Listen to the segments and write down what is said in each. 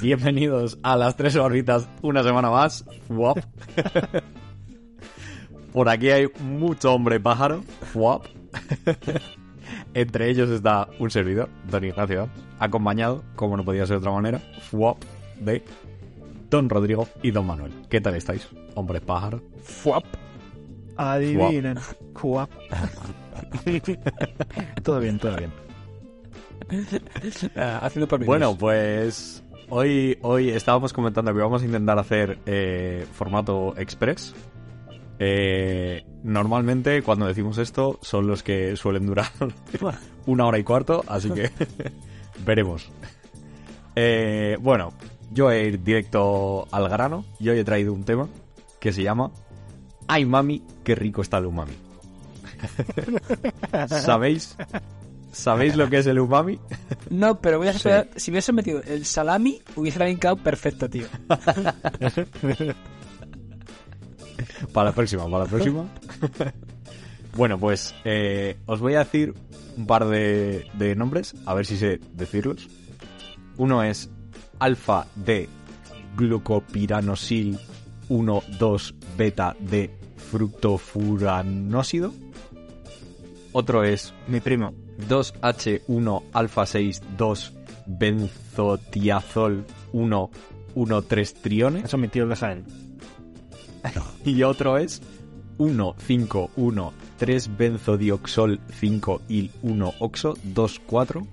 Bienvenidos a las tres órbitas una semana más. Por aquí hay mucho hombre pájaro. Entre ellos está un servidor, Don Ignacio, acompañado, como no podía ser de otra manera, Fuap, de Don Rodrigo y Don Manuel. ¿Qué tal estáis, hombres pájaro? Fuap. Adivinen. Fuap. todo bien, todo bien. Ah, haciendo por Bueno, pues hoy, hoy estábamos comentando que vamos a intentar hacer eh, formato express. Eh, normalmente cuando decimos esto son los que suelen durar una hora y cuarto, así que veremos. Eh, bueno, yo voy a ir directo al grano y hoy he traído un tema que se llama Ay mami, qué rico está el umami. ¿Sabéis? ¿Sabéis lo que es el umami? No, pero voy a esperar. Si hubiese metido el salami, hubiese brincado perfecto, tío. Para la próxima, para la próxima. bueno, pues eh, os voy a decir un par de, de nombres, a ver si sé decirlos. Uno es alfa D glucopiranosil 1,2 beta D fructofuranósido. Otro es Mi primo. 2H1 alfa 6 2 benzotiazol 1 1 3 triones. Eso es mi tío de Jaén. Y otro es 1 5 1 3 benzodioxol 5 il 1 oxo 2 4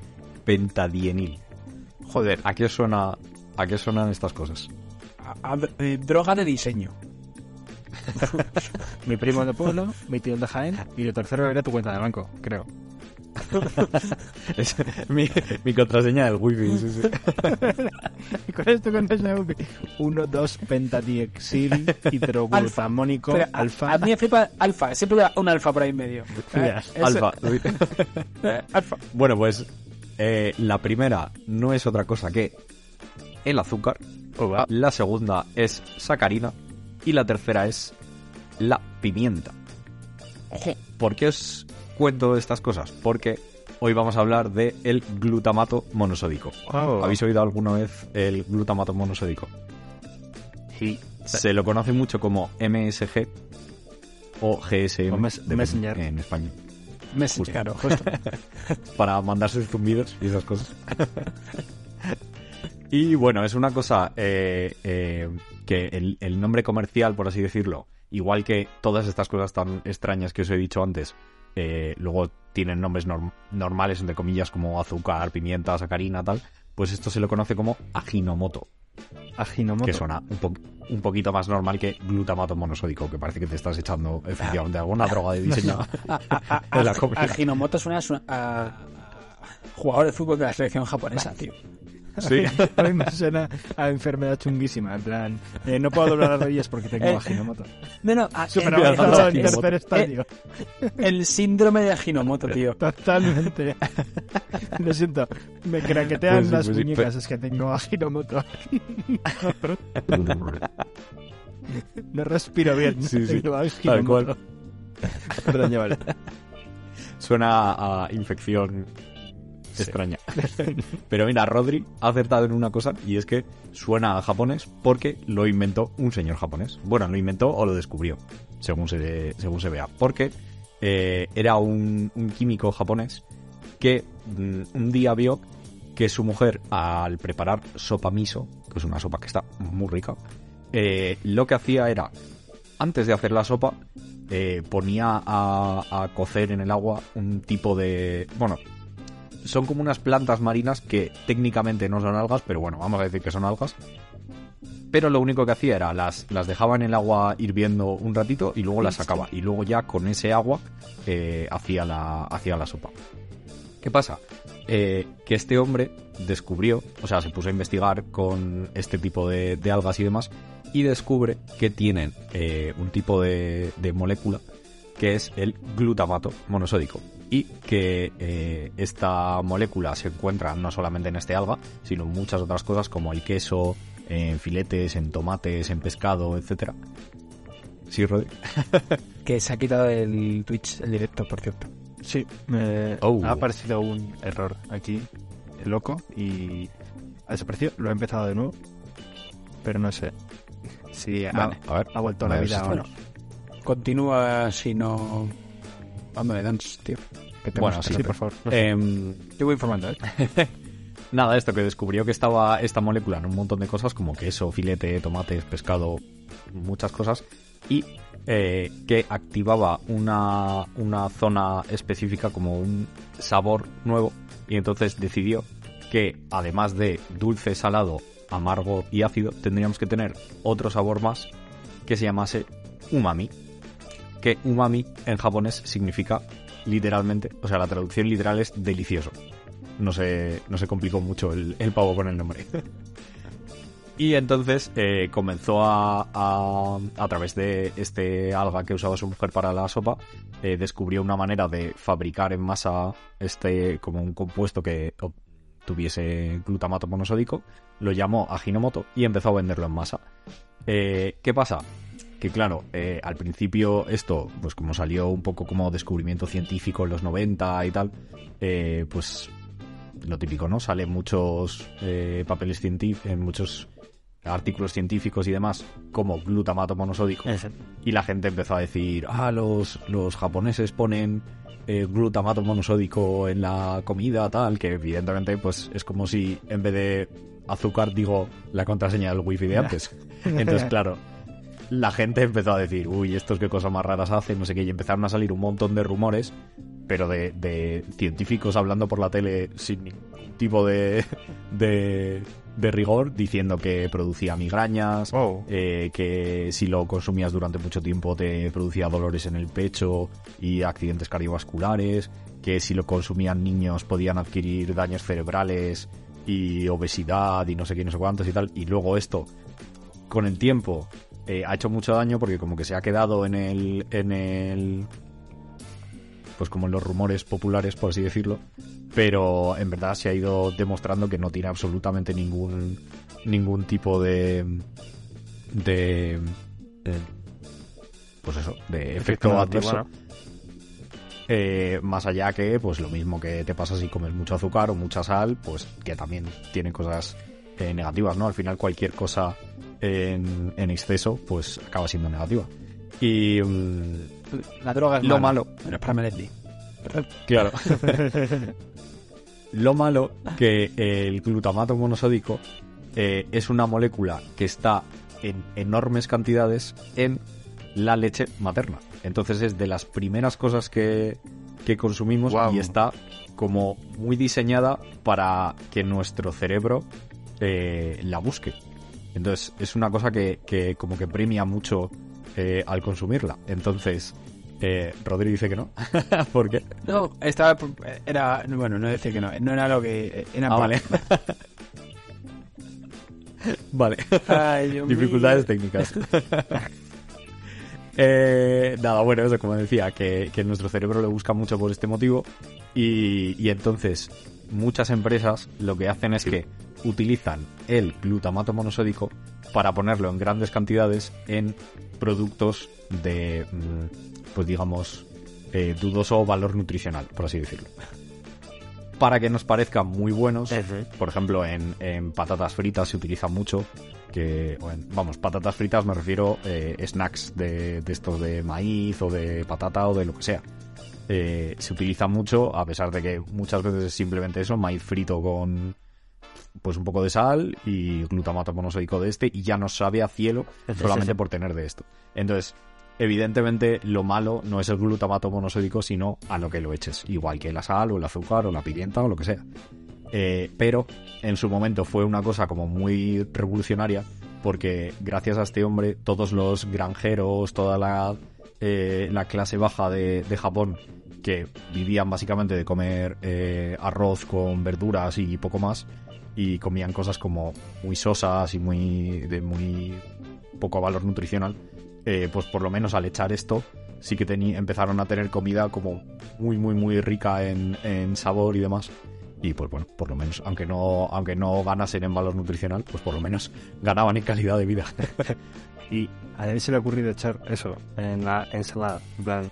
pentadienil. Joder. ¿A qué suena a qué suenan estas cosas? A- a- eh, droga de diseño. Mi primo de pueblo, mi tío de Jaén y lo tercero era tu cuenta de banco, creo. Es mi, mi contraseña del wifi. sí, sí. ¿Y cuál es tu contraseña? 1, 2, pentadiexil, hidroglutamonónico, Pero a- alfa. A, mí me flipa alfa. Siempre da un alfa por ahí en medio. Ese- Alfa. eh, alfa. Bueno, pues eh, la primera no es otra cosa que el azúcar. Uva. La segunda es sacarina. Y la tercera es la pimienta. ¿Por qué os cuento estas cosas? Porque hoy vamos a hablar de el glutamato monosódico. Oh. ¿Habéis oído alguna vez el glutamato monosódico? Sí. Se lo conoce mucho como MSG o GSM O mes- Messenger. en España. Messenger. Claro, justo. para mandarse zumbidos y esas cosas. y bueno, es una cosa eh, eh, que el, el nombre comercial, por así decirlo, igual que todas estas cosas tan extrañas que os he dicho antes, eh, luego tienen nombres norm- normales, entre comillas, como azúcar, pimienta, sacarina, tal, pues esto se lo conoce como aginomoto, Aginomoto. que suena un, po- un poquito más normal que glutamato monosódico, que parece que te estás echando efectivamente alguna droga de diseño A, a- a- de la a- comida. a Hinomoto suena a jugador de fútbol de la selección japonesa, tío. Sí. A mí me suena a enfermedad chunguísima, en plan, eh, no puedo doblar las rodillas porque tengo Eh, aginomoto. No, no, a- Superado el, en tercer estadio. el síndrome de Hinomoto, tío. Totalmente. Lo siento, me craquetean Pues sí, las pues sí, muñecas, es que tengo aginomoto. no respiro bien. Sí, sí, Tengo. Perdón, vale. Suena a infección extraña. Pero mira, Rodri ha acertado en una cosa y es que suena a japonés porque lo inventó un señor japonés. Bueno, lo inventó o lo descubrió, según se, según se vea. Porque eh, era un, un químico japonés que mm, un día vio que su mujer, al preparar sopa miso, que es una sopa que está muy rica, eh, lo que hacía era, antes de hacer la sopa, eh, ponía a, a cocer en el agua un tipo de... Bueno, son como unas plantas marinas que técnicamente no son algas, pero bueno, vamos a decir que son algas. Pero lo único que hacía era las, las dejaba en el agua hirviendo un ratito y luego las sacaba. Y luego ya con ese agua eh, hacía, la, hacía la sopa. ¿Qué pasa? Eh, que este hombre descubrió, o sea, se puso a investigar con este tipo de, de algas y demás, y descubre que tienen eh, un tipo de, de molécula que es el glutamato monosódico. Y que eh, esta molécula se encuentra no solamente en este alga, sino en muchas otras cosas como el queso, en filetes, en tomates, en pescado, etcétera. Sí, Rodri. Que se ha quitado el Twitch, el directo, por cierto. Sí, me Oh. ha aparecido un error aquí, loco, y ha desaparecido. Lo he empezado de nuevo, pero no sé si ha, A ver. ha vuelto a la vida o no. Continúa si no... Dándole dance, tío. Que Bueno, sí, por favor. Em, Yo voy informando, ¿eh? Nada, esto que descubrió que estaba esta molécula en un montón de cosas como queso, filete, tomates, pescado, muchas cosas, y eh, que activaba una, una zona específica como un sabor nuevo, y entonces decidió que además de dulce, salado, amargo y ácido, tendríamos que tener otro sabor más que se llamase umami, que umami en japonés significa literalmente, o sea, la traducción literal es delicioso no se, no se complicó mucho el, el pavo con el nombre. y entonces eh, comenzó a, a, través de este alga que usaba su mujer para la sopa, eh, descubrió una manera de fabricar en masa este como un compuesto que tuviese glutamato monosódico, lo llamó Ajinomoto y empezó a venderlo en masa. Eh, ¿Qué pasa? Que claro, eh, al principio esto, pues como salió un poco como descubrimiento científico en los 90 y tal, eh, pues lo típico, ¿no? Salen muchos eh, papeles científicos, en muchos artículos científicos y demás, como glutamato monosódico. Y la gente empezó a decir, ah, los, los japoneses ponen eh, glutamato monosódico en la comida, tal, que evidentemente pues es como si en vez de azúcar digo la contraseña del wifi de antes. Entonces, claro, la gente empezó a decir, uy, estos qué cosas más raras hacen, no sé qué, y empezaron a salir un montón de rumores, pero de, de científicos hablando por la tele sin ningún tipo de, de, de rigor, diciendo que producía migrañas, Wow. eh, que si lo consumías durante mucho tiempo te producía dolores en el pecho y accidentes cardiovasculares, que si lo consumían niños podían adquirir daños cerebrales y obesidad y no sé qué, no sé cuántos y tal, y luego esto con el tiempo eh, ha hecho mucho daño porque como que se ha quedado en el en el pues como en los rumores populares por así decirlo. Pero en verdad se ha ido demostrando que no tiene absolutamente ningún ningún tipo de de, de- pues eso de efecto negativo, adverso. Eh, más allá que pues lo mismo que te pasa si comes mucho azúcar o mucha sal pues que también tiene cosas eh, negativas no al final cualquier cosa en, en exceso pues acaba siendo negativa y mm, La droga es Lo mala, malo. Pero es para Melendi. Claro. Lo malo que el glutamato monosódico eh, es una molécula que está en enormes cantidades en la leche materna. Entonces es de las primeras cosas que, que consumimos y está como muy diseñada para que nuestro cerebro eh, la busque. Entonces es una cosa que, que como que premia mucho eh, al consumirla. Entonces, eh, Rodri dice que no. ¿Por qué? No, estaba... Era... Bueno, no decir que no. No era lo que... Era Ah, vale. vale. Ay, Dificultades técnicas. Eh, nada, bueno, eso como decía, que, que nuestro cerebro le busca mucho por este motivo y, y entonces muchas empresas lo que hacen es que utilizan el glutamato monosódico para ponerlo en grandes cantidades en productos de, mm, pues digamos, eh, dudoso valor nutricional, por así decirlo. Para que nos parezcan muy buenos, por ejemplo, en, en patatas fritas se utiliza mucho, que, o en- vamos, patatas fritas me refiero eh, snacks de, de estos de maíz o de patata o de lo que sea. Eh, se utiliza mucho, a pesar de que muchas veces es simplemente eso, maíz frito con pues un poco de sal y glutamato monosódico de este y ya nos sabe a cielo solamente por tener de esto. Entonces, evidentemente lo malo no es el glutamato monosódico, sino a lo que lo eches, igual que la sal o el azúcar o la pimienta o lo que sea. Eh, pero en su momento fue una cosa como muy revolucionaria porque gracias a este hombre todos los granjeros, toda la, eh, la clase baja de, Japón que vivían básicamente de comer eh, arroz con verduras y poco más y comían cosas como muy sosas y muy de muy poco valor nutricional eh, pues por lo menos al echar esto sí que empezaron a tener comida como muy muy muy rica en, en sabor y demás. Y pues bueno por lo menos aunque no aunque no ganasen en valor nutricional pues por lo menos ganaban en calidad de vida Y a David se le ha ocurrido echar eso en la ensalada. En plan,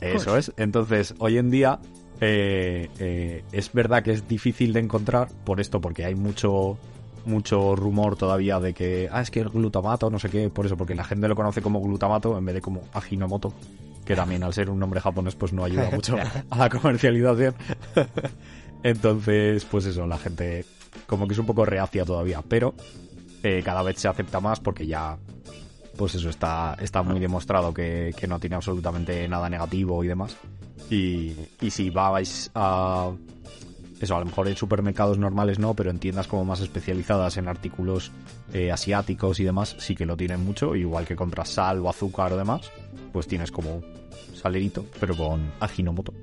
Eso es. Entonces, hoy en día eh, eh, es verdad que es difícil de encontrar por esto, porque hay mucho mucho rumor todavía de que, ah, es que el glutamato, no sé qué, por eso, porque la gente lo conoce como glutamato en vez de como Ajinomoto, que también al ser un nombre japonés pues no ayuda mucho a la comercialización. Entonces, pues eso, la gente como que es un poco reacia todavía, pero eh, cada vez se acepta más porque ya pues eso está, está muy demostrado que, que no tiene absolutamente nada negativo y demás. Y, y si vais a eso, a lo mejor en supermercados normales no, pero en tiendas como más especializadas en artículos eh, asiáticos y demás, sí que lo tienen mucho. Igual que compras sal o azúcar o demás, pues tienes como salerito, pero con aginomoto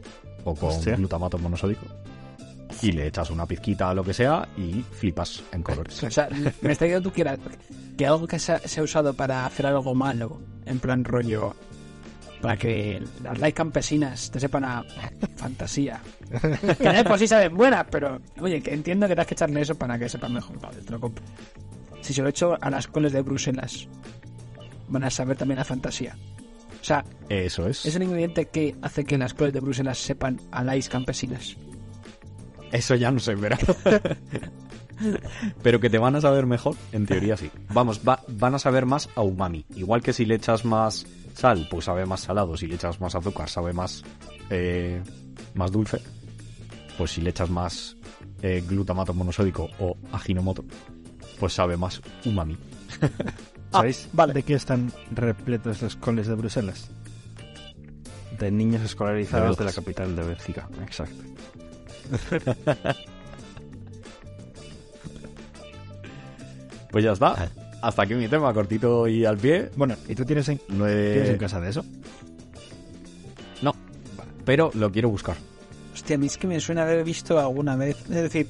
o con Hostia. glutamato monosódico. Y le echas una pizquita a lo que sea y flipas en colores. O sea, me está diciendo tú que, era- que algo que se ha, se ha usado para hacer algo malo, en plan rollo, para que las likes campesinas te sepan a fantasía. Que de por sí saben buenas, pero oye, que entiendo que te has que echarle eso para que sepan mejor. Vale, te lo compro. Si se lo echo a las coles de Bruselas, van a saber también a fantasía. O sea, Eso es. es un ingrediente que hace que las coles de Bruselas sepan a likes campesinas. Eso ya no sé, pero... pero que te van a saber mejor, en teoría sí. Vamos, va- van a saber más a umami. Igual que si le echas más sal, pues sabe más salado. Si le echas más azúcar, sabe más, eh, más dulce. Pues si le echas más eh, glutamato monosódico o aginomoto, pues sabe más umami. ¿Sabéis vale. de qué están repletos los coles de Bruselas? De niños escolarizados De de, la capital de Bélgica. Exacto. Pues ya está. Hasta aquí mi tema, cortito y al pie. Bueno, ¿y tú tienes en, tienes casa de eso? No, pero lo quiero buscar. Hostia, a mí es que me suena haber visto alguna vez. Es decir,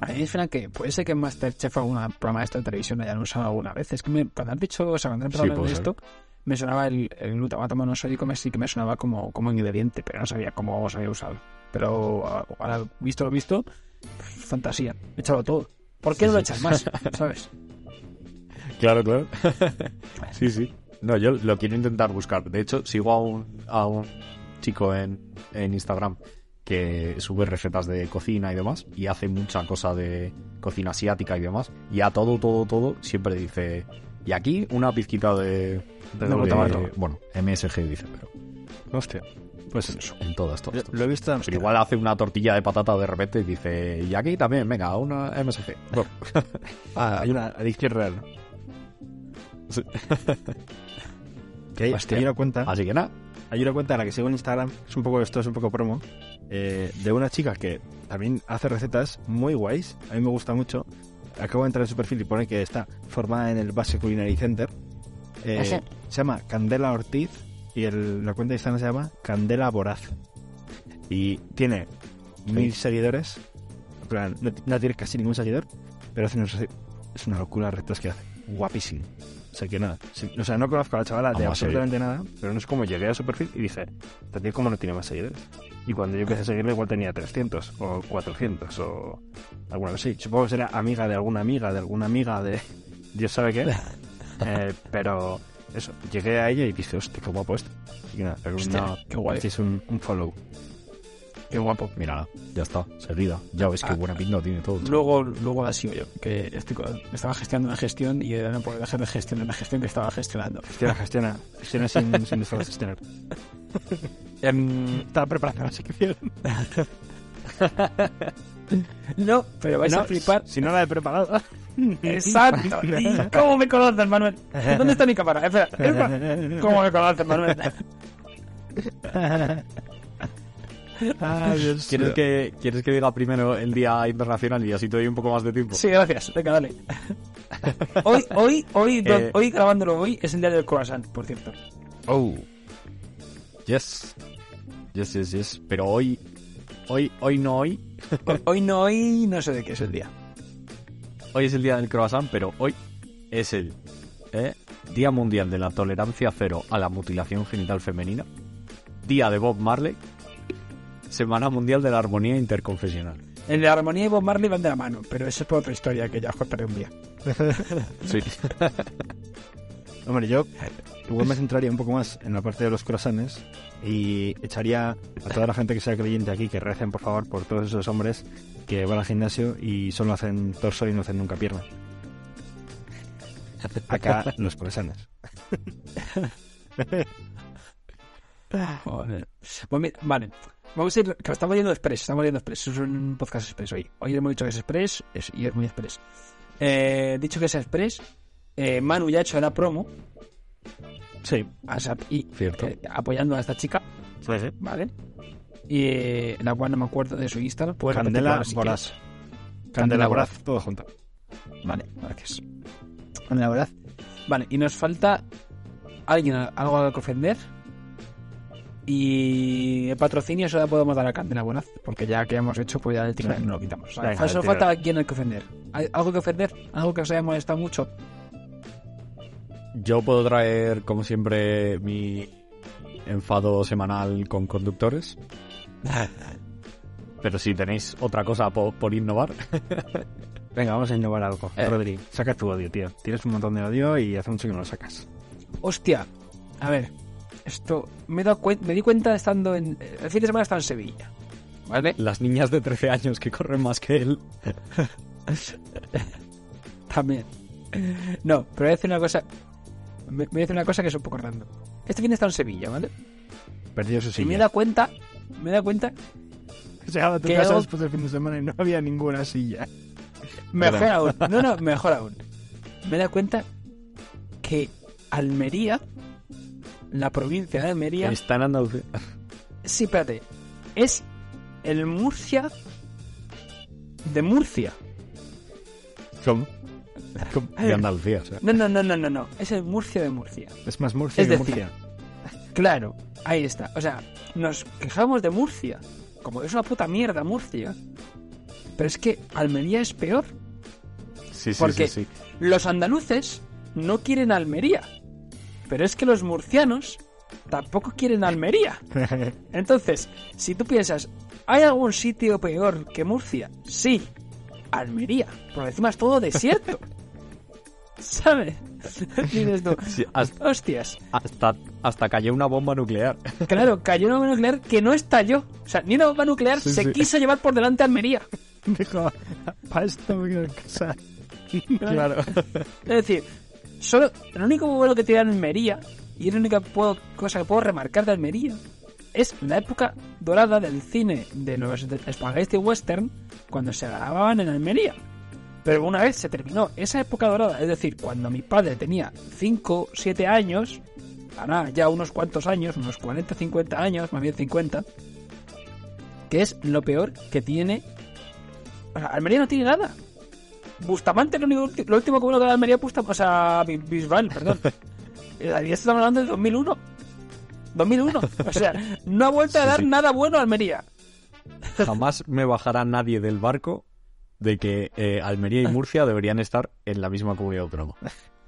a mí me suena que puede ser que en Masterchef o algún programa de esto de televisión hayan usado alguna vez. Es que me- cuando has dicho, o sea, cuando empezado Sí, a hablar de ser. esto, me sonaba el, el glutamato monosódico, me, sí que me sonaba como, como ingrediente, pero no sabía cómo se había usado. Pero ah, ahora, visto lo visto, fantasía. Échalo todo. ¿Por qué no lo echas más? ¿Sabes? Claro, claro. sí, sí. No, yo lo quiero intentar buscar. De hecho, sigo a un, a un chico en, en Instagram que sube recetas de cocina y demás y hace mucha cosa de cocina asiática y demás. Y a todo, todo, todo siempre dice... Y aquí una pizquita de... De glutamato. Bueno, MSG dice, pero Hostia. Pues eso, en todas, todas. lo he visto. Pero igual hace una tortilla de patata de repente y dice... Y aquí también, venga, una MSG. Bueno, Ah, hay una adicción real. Sí. Que hay, hay una cuenta. así que nada. Hay una cuenta a la que sigo en Instagram, es un poco esto, es un poco promo, eh, de una chica que también hace recetas muy guays, a mí me gusta mucho. Acabo de entrar en su perfil y pone que está formada en el Base Culinary Center. Eh, se llama Candela Ortiz y el- la cuenta de Instagram se llama Candela Voraz. Y tiene mil seguidores, plan, no, no tiene casi ningún seguidor, pero hace unos rece- es una locura las recetas que hace. Guapísimo. O sea que nada, sí, o sea, no conozco a la chavala de absolutamente nada, pero no es como llegué a su perfil y dije, tía como no tiene más seguidores. Y cuando yo empecé a seguirle igual tenía 300 o 400 o alguna cosa así. Supongo que será amiga de alguna amiga, de alguna amiga de Dios sabe qué. Eh, pero eso, llegué a ella y dije, hostia, qué guapo esto. Que nada, Hostia, una- qué guay. un, un follow. Qué guapo. Mira, ya está, seguida. Ya ves que Ah. buena pinta tiene todo. Luego, luego la sigo yo, que estoy estaba gestionando una gestión y no puedo dejar de gestionar una gestión que estaba gestionando. Gestiona, gestiona, gestiona sin, sin dejar de gestionar. Em, Estaba preparando la sección. no, pero vais No, a flipar. Si no la he preparado. Exacto. ¿Y ¿Cómo me conoces, Manuel? ¿Dónde está mi cámara? Espera, espera. ¿Cómo me conoces, Manuel? Ay, Dios ¿Quieres que, ¿Quieres que diga primero el Día Internacional y así te doy un poco más de tiempo? Sí, gracias. Venga, dale. Hoy, hoy, hoy, Eh. hoy grabándolo hoy es el día del croissant, por cierto. Oh. Yes. Yes, yes, yes. Pero hoy, hoy, hoy no hoy. Hoy, hoy no, hoy no sé de qué es el día. Hoy es el Día del Croissant, pero hoy es el ¿eh? Día Mundial de la Tolerancia Cero a la Mutilación Genital Femenina. Día de Bob Marley. Semana Mundial de la Armonía Interconfesional. En la armonía y Bob Marley van de la mano, pero eso es por otra historia que ya os contaré un día. Sí. Hombre, yo igual me centraría un poco más en la parte de los croissants y echaría a toda la gente que sea creyente aquí que recen, por favor, por todos esos hombres que van al gimnasio y solo hacen torso y no hacen nunca pierna. Acá los croissants. Pues vale. Vamos a ir. Que estamos yendo express. Estamos yendo express. Es un podcast express hoy. Hoy hemos dicho que es express es- y es muy express. Eh, dicho que es express, eh, Manu ya ha hecho la promo. Sí, a Sap- y, Cierto. eh, apoyando a esta chica, sí, sí. ¿vale? Y eh, la cual no me acuerdo de su Instagram. Candela quieres. Candela Voraz, todo junto. Vale, gracias. Candela Voraz. Vale, y nos falta alguien, algo que ofender. Y el patrocinio se lo podemos dar a Candela Voraz, porque ya que hemos hecho, pues ya el titular no lo quitamos. Venga, falta alguien al que ofender. ¿Hay ¿Algo que ofender? ¿Algo que os haya molestado mucho? Yo puedo traer, como siempre, mi enfado semanal con conductores. Pero si tenéis otra cosa po- por, innovar, Venga, vamos a innovar algo. Eh. Rodri, saca tu odio, tío. Tienes un montón de odio y hace mucho que no lo sacas. Hostia, a ver, esto me, he dado cuen- me di cuenta estando en. El fin de semana estaba en Sevilla. ¿Vale? las niñas de 13 años que corren más que él. También. No, pero voy a decir una cosa. Me, voy a decir una cosa que es un poco random. Este fin de estado en Sevilla, ¿vale? Perdió su Y silla. me he dado cuenta. Me he dado cuenta. Llegaba a tu ¿Qué casa hago? después del fin de semana y no había ninguna silla. Mejor Perdón. aún. No, no, mejor aún. Me he dado cuenta que Almería, la provincia de Almería. Está en Andalucía. Sí, espérate. Es el Murcia de Murcia. ¿Cómo? De Andalucía, o sea. No, no, no, no, no, no. Es el Murcia de Murcia. Es más Murcia Es que decir, Murcia. Claro, ahí está. O sea, nos quejamos de Murcia. Como es una puta mierda Murcia. Pero es que Almería es peor. Sí, sí, Porque sí, sí. los andaluces no quieren Almería. Pero es que los murcianos tampoco quieren Almería. Entonces, si tú piensas, ¿hay algún sitio peor que Murcia? Sí, Almería. Por encima es todo desierto. ¿Sabes? Dices tú, Sí, hasta, hostias. hasta, hasta cayó una bomba nuclear. Claro, cayó una bomba nuclear que no estalló. O sea, ni una bomba nuclear Sí, se sí. quiso llevar por delante a Almería. Dijo, para esto me quiero casar. Claro. Es decir, solo lo único bueno que tiene Almería, y es la única puedo- cosa que puedo remarcar de Almería, es la época dorada del cine de los Spaghetti Western cuando se grababan en Almería. Pero una vez se terminó esa época dorada, es decir, cuando mi padre tenía 5, 7 años, ahora ya unos cuantos años, unos 40, 50 años, más bien 50, que es lo peor que tiene. O sea, Almería no tiene nada. Bustamante, lo, único, lo último que bueno que da Almería Bustamante, o sea, Bi- Bisbal, perdón. Eh, Ahí estamos hablando de 2001. 2001. O sea, no ha vuelto a Sí, dar sí. nada bueno a Almería. Jamás me bajará nadie del barco de que eh, Almería y Murcia deberían estar en la misma comunidad autónoma.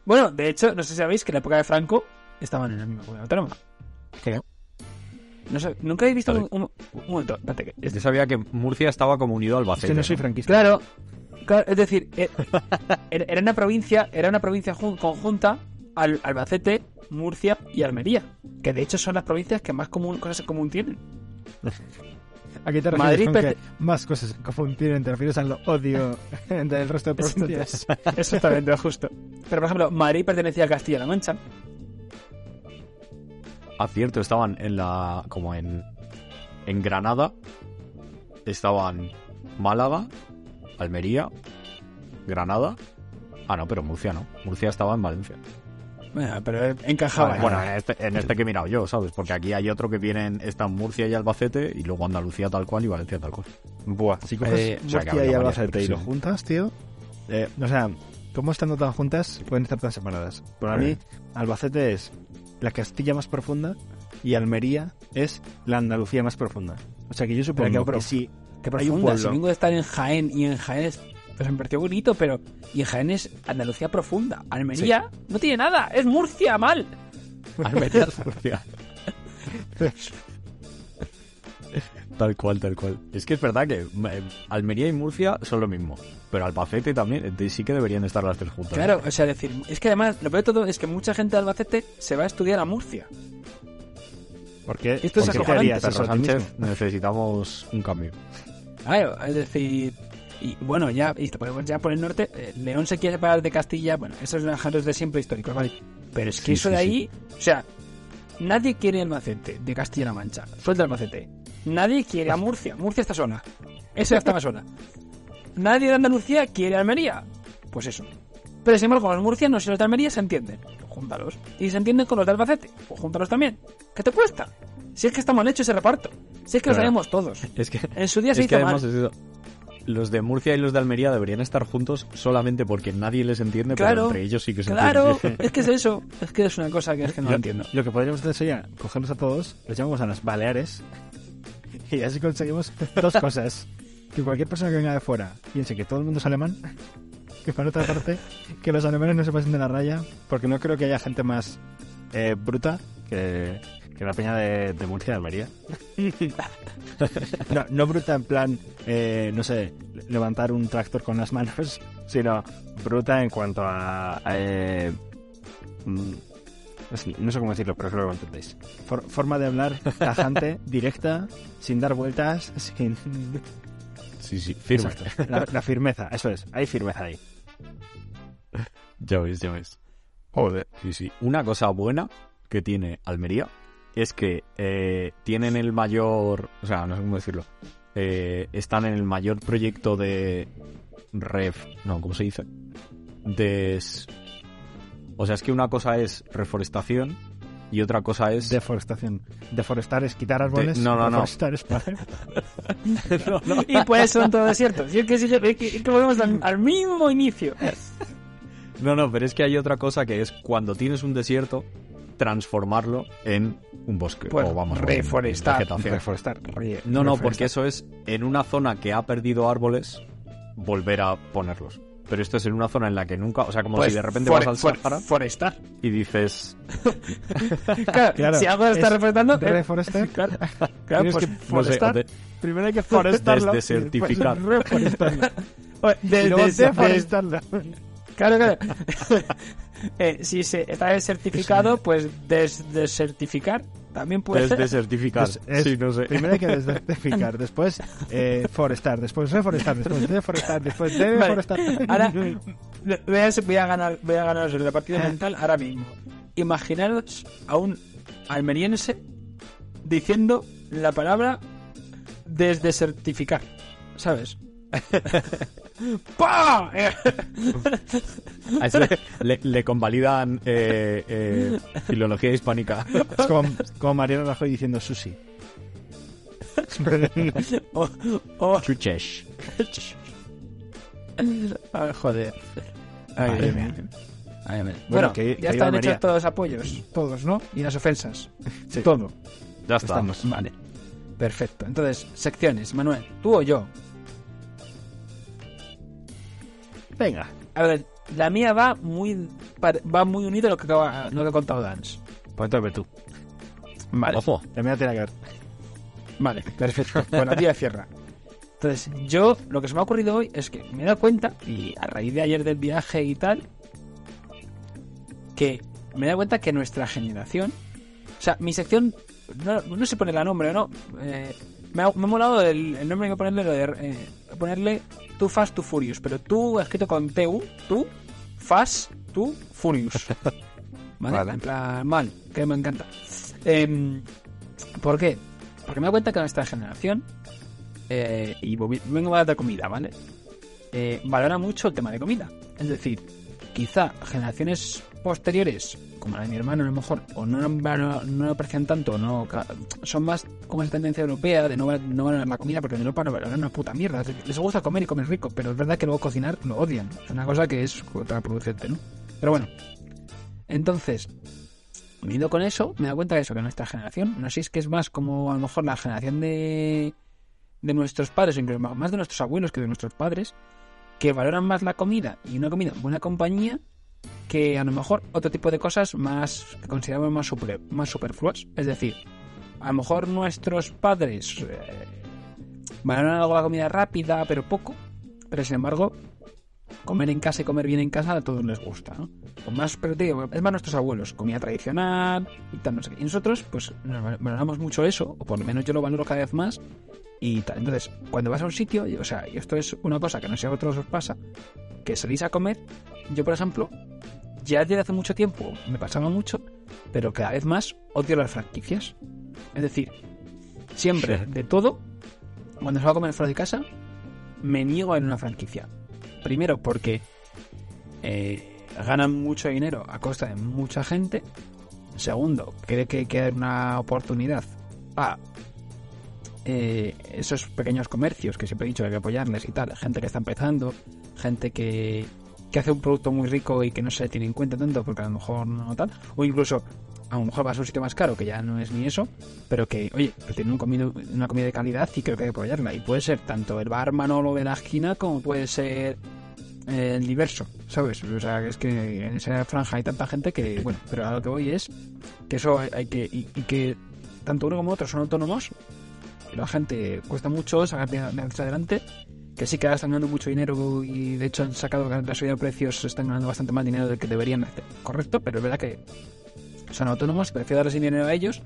Bueno, de hecho, no sé si sabéis que en la época de Franco estaban en la misma comunidad autónoma. ¿Qué? No sé, nunca he visto un, un- un momento, espérate, que- es- Yo sabía que Murcia estaba como unido al Es Albacete. que no soy franquista. Claro, claro, es decir, eh, era una provincia, era una provincia jun- conjunta al Albacete, Murcia y Almería, que de hecho son las provincias que más común, cosas en común tienen. Aquí te refieres Madrid con perte- que más cosas tienen, te refieres al odio del resto de provincias. Exactamente, justo. Pero por ejemplo, Madrid pertenecía a Castilla-La Mancha. Ah, cierto, estaban en la. como en. En Granada. Estaban Málaga, Almería, Granada. Ah, no, pero Murcia no. Murcia estaba en Valencia. Bueno, pero encajaba. Bueno, en este, en este que he mirado yo, ¿sabes? Porque aquí hay otro que vienen, están Murcia y Albacete, y luego Andalucía tal cual y Valencia tal cual. Buah, si coges Eh, o sea, que Murcia y Albacete y lo juntas, tío. eh, o sea, ¿cómo estando tan juntas? Pueden estar tan separadas. Para Eh. mí, Albacete es la Castilla más profunda y Almería es la Andalucía más profunda. O sea que yo supongo Pero qué que pro- si Qué hay un profunda. Si pueblo- vengo de estar en Jaén y en Jaén es. Pues me pareció bonito, pero. Y en Jaén es Andalucía profunda. Almería no tiene nada. Es Murcia, mal. Almería es Murcia. Tal cual, tal cual. Es que es verdad que eh, Almería y Murcia son lo mismo. Pero Albacete también, eh, sí que deberían estar las tres juntas. Claro, o sea, decir, es que además, lo peor de todo es que mucha gente de Albacete se va a estudiar a Murcia. Porque Esto es acojonante. necesitamos un cambio. Claro, es decir, y bueno, ya, y podemos ya por el norte, eh, León se quiere separar de Castilla, bueno, esos son ejemplos de siempre históricos, ¿vale? Pero es que Sí, eso sí, de ahí, o sea, nadie quiere Albacete, de Castilla-La Mancha, suelta Albacete. Nadie quiere a Murcia, Murcia está sola, esa ya estaba sola. Nadie de Andalucía quiere Almería, pues eso. Pero sin embargo, los murcianos y los de Almería se entienden, pues júntalos. Y se entienden con los de Albacete, pues júntalos también. ¿Qué te cuesta? Si es que está mal hecho ese reparto, si es que lo sabemos todos. Es que, En su día se es hizo mal. es eso. Los de Murcia y los de Almería deberían estar juntos solamente porque nadie les entiende, pero entre ellos sí que se Claro, entienden. es que es eso. Es que es una cosa que es que no Lo- entiendo. Lo que podríamos hacer sería cogerlos a todos, los llamamos a las Baleares y así conseguimos dos cosas. Que cualquier persona que venga de fuera piense que todo el mundo es alemán, que para otra parte, que los alemanes no se pasen de la raya, porque no creo que haya gente más eh, bruta que, que la peña de, de Murcia de Almería. No, no bruta en plan, eh, no sé, levantar un tractor con las manos, sino bruta en cuanto a... a, eh, mm, no sé- cómo decirlo, pero creo que lo entendéis. For- forma de hablar tajante, directa, sin dar vueltas, sin... Sí, sí, firme. La firmeza, eso es, hay firmeza ahí. Ya ves, ya ves. Joder. Sí, sí. Una cosa buena que tiene Almería es que eh, tienen el mayor, o sea, no sé cómo decirlo, eh, están en el mayor proyecto de ref, no, ¿cómo se dice? Des... O sea, es que una cosa es reforestación y otra cosa es... Deforestación. Deforestar es quitar árboles. no, no, no. Deforestar es poner- Y pues son todo desiertos. Y es que, si- es que, es que volvemos al, al mismo inicio. No, no, pero es que hay otra cosa que es cuando tienes un desierto, transformarlo en un bosque. Pues o vamos, reforestar. en. Reforestar. Oye, No, no, reforestar. porque eso es en una zona que ha perdido árboles, volver a ponerlos. Pero esto es en una zona en la que nunca, o sea, como Pues si de repente fore- vas al for- Sahara Forestar. y dices, Claro, Claro, si algo se está es reforestando. eh, Reforestar. claro, claro, Tienes pues que- no sé, forestar. de- Primero hay que forestarlo. Desdesertificar. y después reforestarlo. Oye, de- y luego de- de-. Claro, claro. Eh, si se está desertificado, pues des desertificar también puede ser. desdesertificar. Pues es- sí, no sé. Primero hay que desertificar, después eh, forestar, después reforestar, después deforestar, después Vale. deforestar. Ahora voy a, voy a ganar, voy a ganar la partida mental ahora mismo. Imaginaros a un almeriense diciendo la palabra desdesertificar, ¿sabes? ¡Pah! A ese le, le- le convalidan eh, eh, filología hispánica. Es como, como Mariano Rajoy diciendo sushi. o, o- Chuchesh. Ay, joder. Ay, Dios mía. Ay, madre. Bueno, Bueno, que- ya están hechos todos los apoyos. Todos, ¿no? Y las ofensas. Todo. Ya. Estamos. Vale. Perfecto. Entonces, secciones. Manuel, ¿tú o yo? Venga, A ver, la mía va muy va muy unida a lo que, acaba, lo que ha contado Dance. pues entonces tú. Vale. Ojo. La mía tiene que ver. Vale, perfecto. Bueno, día cierra. Entonces, yo lo que se me ha ocurrido hoy es que me he dado cuenta, y a raíz de ayer del viaje y tal, que me he dado cuenta que nuestra generación, o sea, mi sección, no, no sé ponerle nombre o no, eh, me, ha, me ha molado el, el nombre que ponerle, lo de, eh, ponerle Too Fast, Too Furious, pero tú escrito con TU, tú, Fast, Too Furious. ¿Vale? Vale. En plan, mal, que me encanta. Em, ¿Por qué? Porque me doy cuenta que nuestra generación, eh, y vengo a de comida, ¿vale? Eh, valora mucho el tema de comida. Es decir, quizá generaciones posteriores, de mi hermano a lo mejor, o no, no, no lo aprecian tanto, no, son más como esa tendencia europea de no, no valorar la comida porque en Europa no valoran una puta mierda. Es Les gusta comer y comer rico, pero es verdad que luego cocinar lo odian. Es una cosa que es contraproducente, ¿no? Pero bueno, entonces, unido con eso, me da cuenta de eso, que nuestra generación, no sé si es que es más como a lo mejor la generación de, de nuestros padres, incluso más de nuestros abuelos que de nuestros padres, que valoran más la comida y una comida en buena compañía que a lo mejor otro tipo de cosas más que consideramos más, super, más superfluas. Es decir, a lo mejor nuestros padres, eh, valoran algo la comida rápida, pero poco. Pero sin embargo, comer en casa y comer bien en casa a todos les gusta. Con más, pero digo, es más nuestros abuelos, comida tradicional y tal. Y nosotros, pues, valoramos mucho eso, o por lo menos yo lo valoro cada vez más. Y tal. Entonces, cuando vas a un sitio, y, o sea, y esto es una cosa que no sé a vosotros os pasa, que salís a comer, yo por ejemplo, ya desde hace mucho tiempo me pasaba mucho, pero cada vez más odio las franquicias. Es decir, siempre, de todo, cuando salgo a comer fuera de casa, me niego a ir a una franquicia. Primero porque eh, ganan mucho dinero a costa de mucha gente. Segundo, creo que hay que dar una oportunidad a eh, esos pequeños comercios que siempre he dicho que hay que apoyarles y tal. Gente que está empezando, gente que, que hace un producto muy rico y que no se tiene en cuenta tanto porque a lo mejor no tal. O incluso a lo mejor vas a un sitio más caro que ya no es ni eso, pero que, oye, que tiene un comido, una comida de calidad y creo que hay que apoyarla. Y puede ser tanto el bar Manolo de la esquina como puede ser eh, el diverso, ¿sabes? O sea, es que en esa franja hay tanta gente que, bueno, pero a lo que voy es que eso hay que, y, que tanto uno como otro son autónomos, la gente cuesta mucho sacar hacia adelante, que sí que están ganando mucho dinero y de hecho han sacado la subida de precios, están ganando bastante más dinero del que deberían hacer, correcto, pero es verdad que son autónomos, prefiero darles dinero a ellos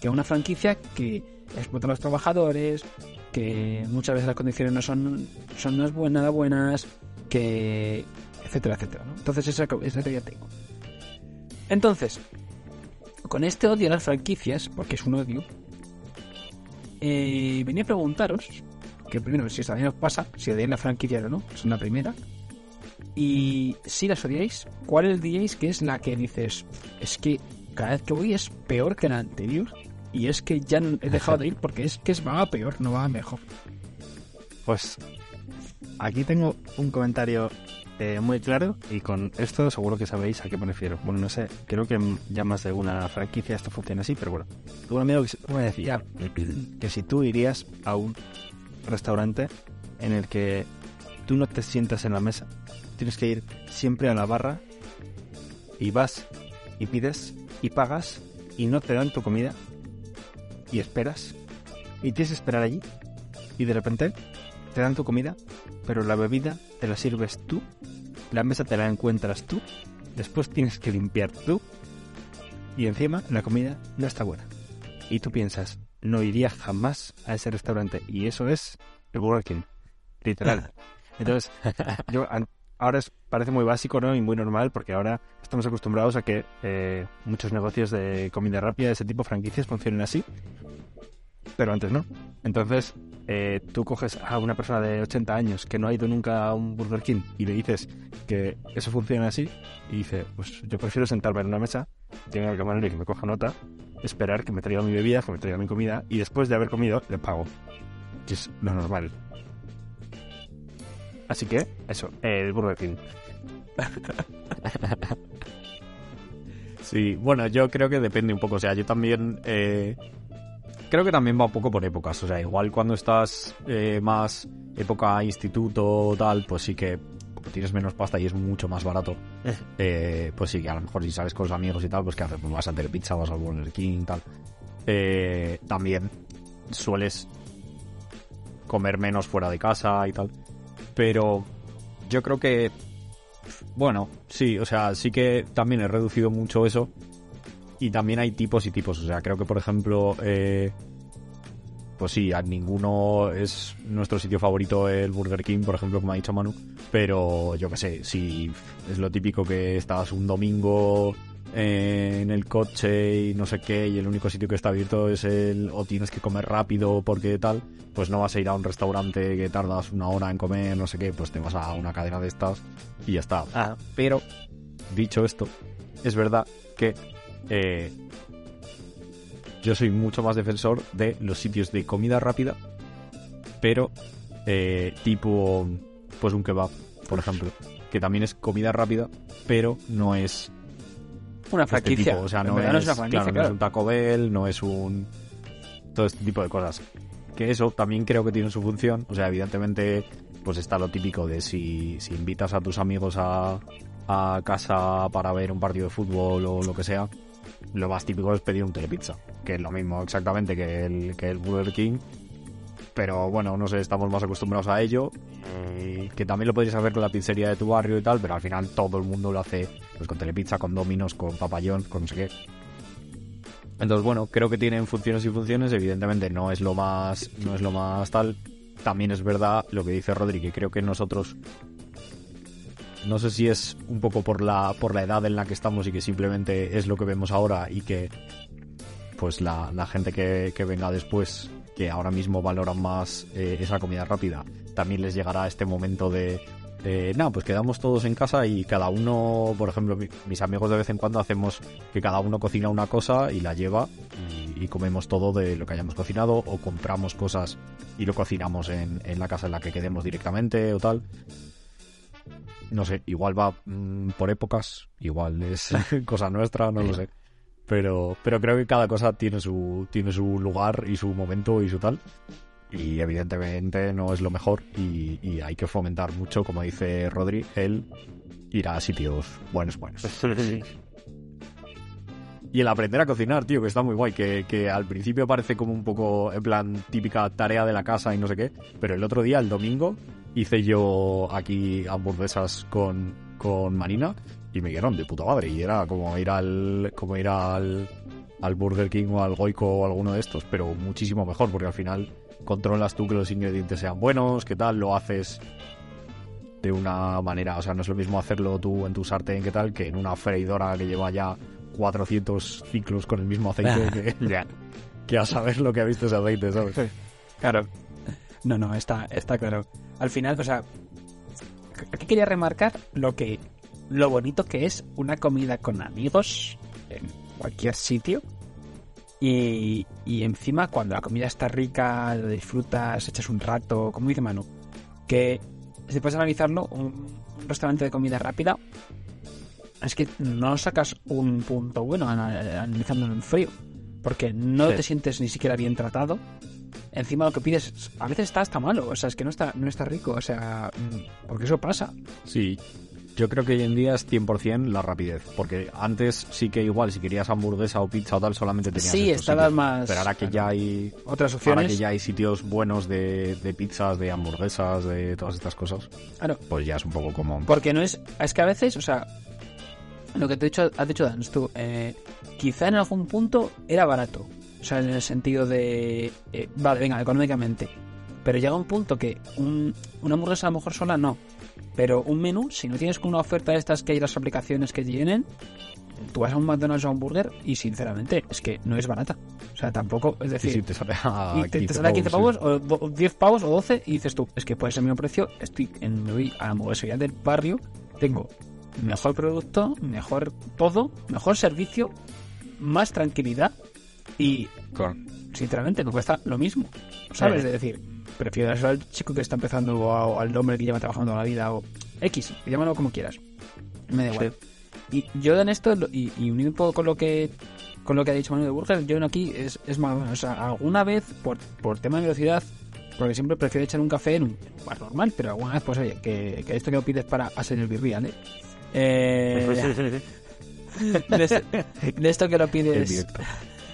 que a una franquicia que explota a los trabajadores, que muchas veces las condiciones no son, son no es nada buenas, que etcétera, etcétera. ¿no? Entonces esa teoría tengo. Entonces, con este odio a las franquicias, porque es un odio, eh, venía a preguntaros, que primero si también os pasa, si odiáis las franquicias o no, es una primera. Y si las odiáis, ¿cuál diríais que es la que dices, es que cada vez que voy es peor que la anterior? Y es que ya he dejado de ir porque es que es va a peor, no va a mejor. Pues aquí tengo un comentario eh, muy claro y con esto seguro que sabéis a qué me refiero. Bueno, no sé, creo que ya más de una franquicia esto funciona así, pero bueno. Tengo un amigo que me decía que si tú irías a un restaurante en el que tú no te sientas en la mesa, tienes que ir siempre a la barra y vas y pides y pagas y no te dan tu comida y esperas y tienes que esperar allí y de repente te dan tu comida, pero la bebida te la sirves tú, la mesa te la encuentras tú, después tienes que limpiar tú y encima la comida no está buena. Y tú piensas, no iría jamás a ese restaurante y eso es el Burger King, literal. Entonces, yo ahora es, parece muy básico ¿no? y muy normal porque ahora estamos acostumbrados a que eh, muchos negocios de comida rápida de ese tipo, franquicias, funcionen así, pero antes no. Entonces, eh, tú coges a una persona de 80 años que no ha ido nunca a un Burger King y le dices que eso funciona así y dice, pues yo prefiero sentarme en una mesa, tener el camarero y que me coja nota, esperar que me traiga mi bebida, que me traiga mi comida y después de haber comido le pago. Que es lo normal. Así que, eso, el Burger King. Sí, bueno, yo creo que depende un poco. O sea, yo también. eh, creo que también va un poco por épocas. O sea, igual cuando estás eh, más época instituto tal, pues sí que tienes menos pasta y es mucho más barato. eh, pues sí que a lo mejor si sales con los amigos y tal, pues que haces? Pues vas a Telepizza, vas al Burger King tal. Eh, también sueles comer menos fuera de casa y tal. Pero yo creo que bueno, sí, o sea, sí que también he reducido mucho eso. Y también hay tipos y tipos. O sea, creo que, por ejemplo, eh, pues sí, a ninguno es nuestro sitio favorito el Burger King, por ejemplo, como ha dicho Manu. Pero yo qué sé, si es lo típico que estás un domingo eh, en el coche y no sé qué, y el único sitio que está abierto es el. o tienes que comer rápido porque tal, pues no vas a ir a un restaurante que tardas una hora en comer, no sé qué, pues te vas a una cadena de estas y ya está. Ah, Pero, dicho esto, es verdad que eh, yo soy mucho más defensor de los sitios de comida rápida, pero eh, tipo, pues un kebab, por ejemplo, que también es comida rápida, pero no es Una este franquicia. tipo, o sea, no es, una franquicia, claro, no es un Taco Bell, no es un todo este tipo de cosas. Que eso también creo que tiene su función. O sea, evidentemente, pues está lo típico de si, si invitas a tus amigos a, a casa para ver un partido de fútbol o lo que sea, lo más típico es pedir un telepizza. Que es lo mismo exactamente que el, que el Burger King. pero bueno, no sé, estamos más acostumbrados a ello. que también lo podrías hacer con la pizzería de tu barrio y tal, pero al final todo el mundo lo hace pues con Telepizza, con Dominos, con Papayón, con no sé qué. Entonces, bueno, creo que tienen funciones y funciones. Evidentemente no es lo más, no es lo más tal. También es verdad lo que dice Rodri, que creo que nosotros no sé si es un poco por la por la edad en la que estamos y que simplemente es lo que vemos ahora y que pues la, la gente que, que venga después que ahora mismo valoran más eh, esa comida rápida también les llegará este momento de de, nada, pues quedamos todos en casa y cada uno, por ejemplo, mi- mis amigos de vez en cuando hacemos que cada uno cocina una cosa y la lleva y, y comemos todo de lo que hayamos cocinado o compramos cosas y lo cocinamos en, en la casa en la que quedemos directamente o tal. No sé, igual va mm, por épocas, igual es cosa nuestra, no lo sé. Pero, pero creo que cada cosa tiene su, tiene su lugar y su momento y su tal. Y evidentemente no es lo mejor y, y hay que fomentar mucho, como dice Rodri, el ir a sitios buenos, buenos. Y el aprender a cocinar, tío, que está muy guay, que, que al principio parece como un poco, en plan, típica tarea de la casa y no sé qué, pero el otro día, el domingo, hice yo aquí hamburguesas con, con Marina y me quedaron de puta madre y era como ir al, como ir al, al Burger King o al Goico o alguno de estos, pero muchísimo mejor porque al final controlas tú que los ingredientes sean buenos, que tal, lo haces de una manera, o sea, no es lo mismo hacerlo tú en tu sartén que tal que en una freidora que lleva ya 400 ciclos con el mismo aceite que, que a saber lo que ha visto ese aceite, ¿sabes? Claro. No, no, está, está claro. Al final, o sea, aquí quería remarcar lo que lo bonito que es una comida con amigos en cualquier sitio. Y, y encima cuando la comida está rica, lo disfrutas, echas un rato, como dice Manu, que si puedes analizarlo, un, un restaurante de comida rápida, es que no sacas un punto bueno ana- analizándolo en frío, porque no Sí. te sientes ni siquiera bien tratado. Encima lo que pides a veces está hasta malo, o sea, es que no está, no está rico, o sea, porque eso pasa. Sí, yo creo que hoy en día es 100% la rapidez, porque antes sí que igual si querías hamburguesa o pizza o tal solamente tenías Sí, estabas más- Pero ahora que ya hay Otras ahora opciones. que ya hay sitios buenos de, de pizzas, de hamburguesas, de todas estas cosas, Claro, pues ya es un poco como porque no es. Es que a veces, o sea, lo que te he dicho, has dicho, Dans, tú, eh, quizá en algún punto era barato. O sea, en el sentido de. eh, vale, venga, económicamente. Pero llega un punto que un, una hamburguesa a lo mejor sola no. Pero un menú, si no tienes una oferta de estas que hay las aplicaciones que tienen, tú vas a un McDonald's o a un burger y sinceramente es que no es barata. O sea, tampoco, es decir, te sale a y te, te 15 sale a 15 pavos, pavos, o do- 10 pavos o 12 y dices tú, es que puede ser el mismo precio, estoy en me voy a la hamburguesería del barrio, tengo mejor producto, mejor todo, mejor servicio, más tranquilidad y sí. Sinceramente me cuesta lo mismo, ¿sabes? Eh. Es decir, prefiero eso al chico que está empezando o, al hombre que lleva trabajando toda la vida o X, llámalo como quieras. Me da igual. Y yo en esto, y, y unido un poco con lo que con lo que ha dicho Manuel de Burger, yo en aquí es, es más, o sea, alguna vez por, por tema de velocidad, porque siempre prefiero echar un café en un bar normal, pero alguna vez, pues oye, que, que esto que lo pides para hacer el birrial, ¿eh? Eh, de, de esto que lo pides.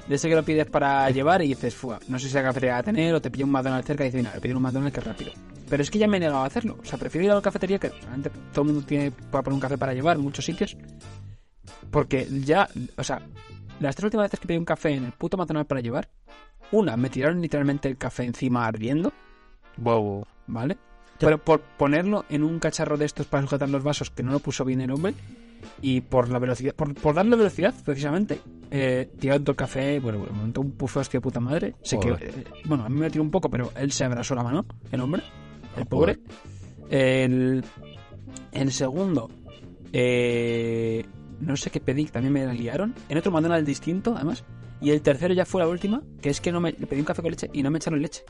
De ese que lo pides para llevar y dices, Fua, no sé si la cafetería va a tener o te pilla un McDonald's cerca y dices, mira, le pido un McDonald's que es rápido. Pero es que ya me he negado a hacerlo. O sea, prefiero ir a la cafetería que realmente todo el mundo tiene para poner un café para llevar en muchos sitios. Porque ya, o sea, las tres últimas veces que pedí un café en el puto McDonald's para llevar, una, me tiraron literalmente el café encima ardiendo, Wow. ¿vale? Pero por ponerlo en un cacharro de estos para sujetar los vasos que no lo puso bien el hombre y por la velocidad, por, por darle velocidad precisamente, eh, tirando el café, bueno, bueno, montó un pufo hostia de puta madre, que, eh, bueno, a mí me tiró un poco, pero él se abrasó la mano, el hombre, el pobre. El, el segundo, eh, no sé qué pedí, también me liaron, en otro McDonald's distinto, además, y el tercero ya fue la última, que es que no me le pedí un café con leche y no me echaron leche.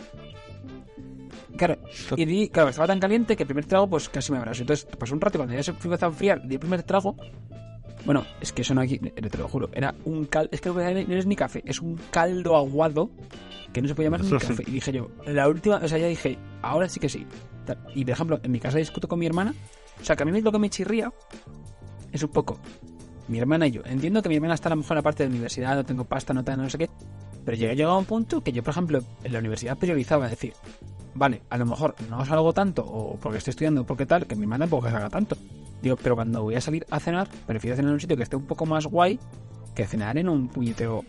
Claro, y di, claro, estaba tan caliente que el primer trago pues casi me abrazo. Entonces pasó un rato y cuando ya se empezó a enfriar, di el primer trago. Bueno, es que eso no aquí, eh, te lo juro, era un caldo, es que no es ni café, es un caldo aguado que no se puede llamar ni café. Y dije yo, la última, o sea, ya dije, ahora sí que sí. Y por ejemplo, en mi casa discuto con mi hermana, o sea, que a mí lo que me chirría es un poco mi hermana y yo. Entiendo que mi hermana está a lo mejor en la parte de universidad, no tengo pasta, no tal, no sé qué. Pero llegué llegado a un punto que yo, por ejemplo, en la universidad priorizaba decir, vale, a lo mejor no salgo tanto, o porque estoy estudiando, o porque tal, que mi madre tampoco salga tanto. Digo, pero cuando voy a salir a cenar, prefiero cenar en un sitio que esté un poco más guay que cenar en un puñeteo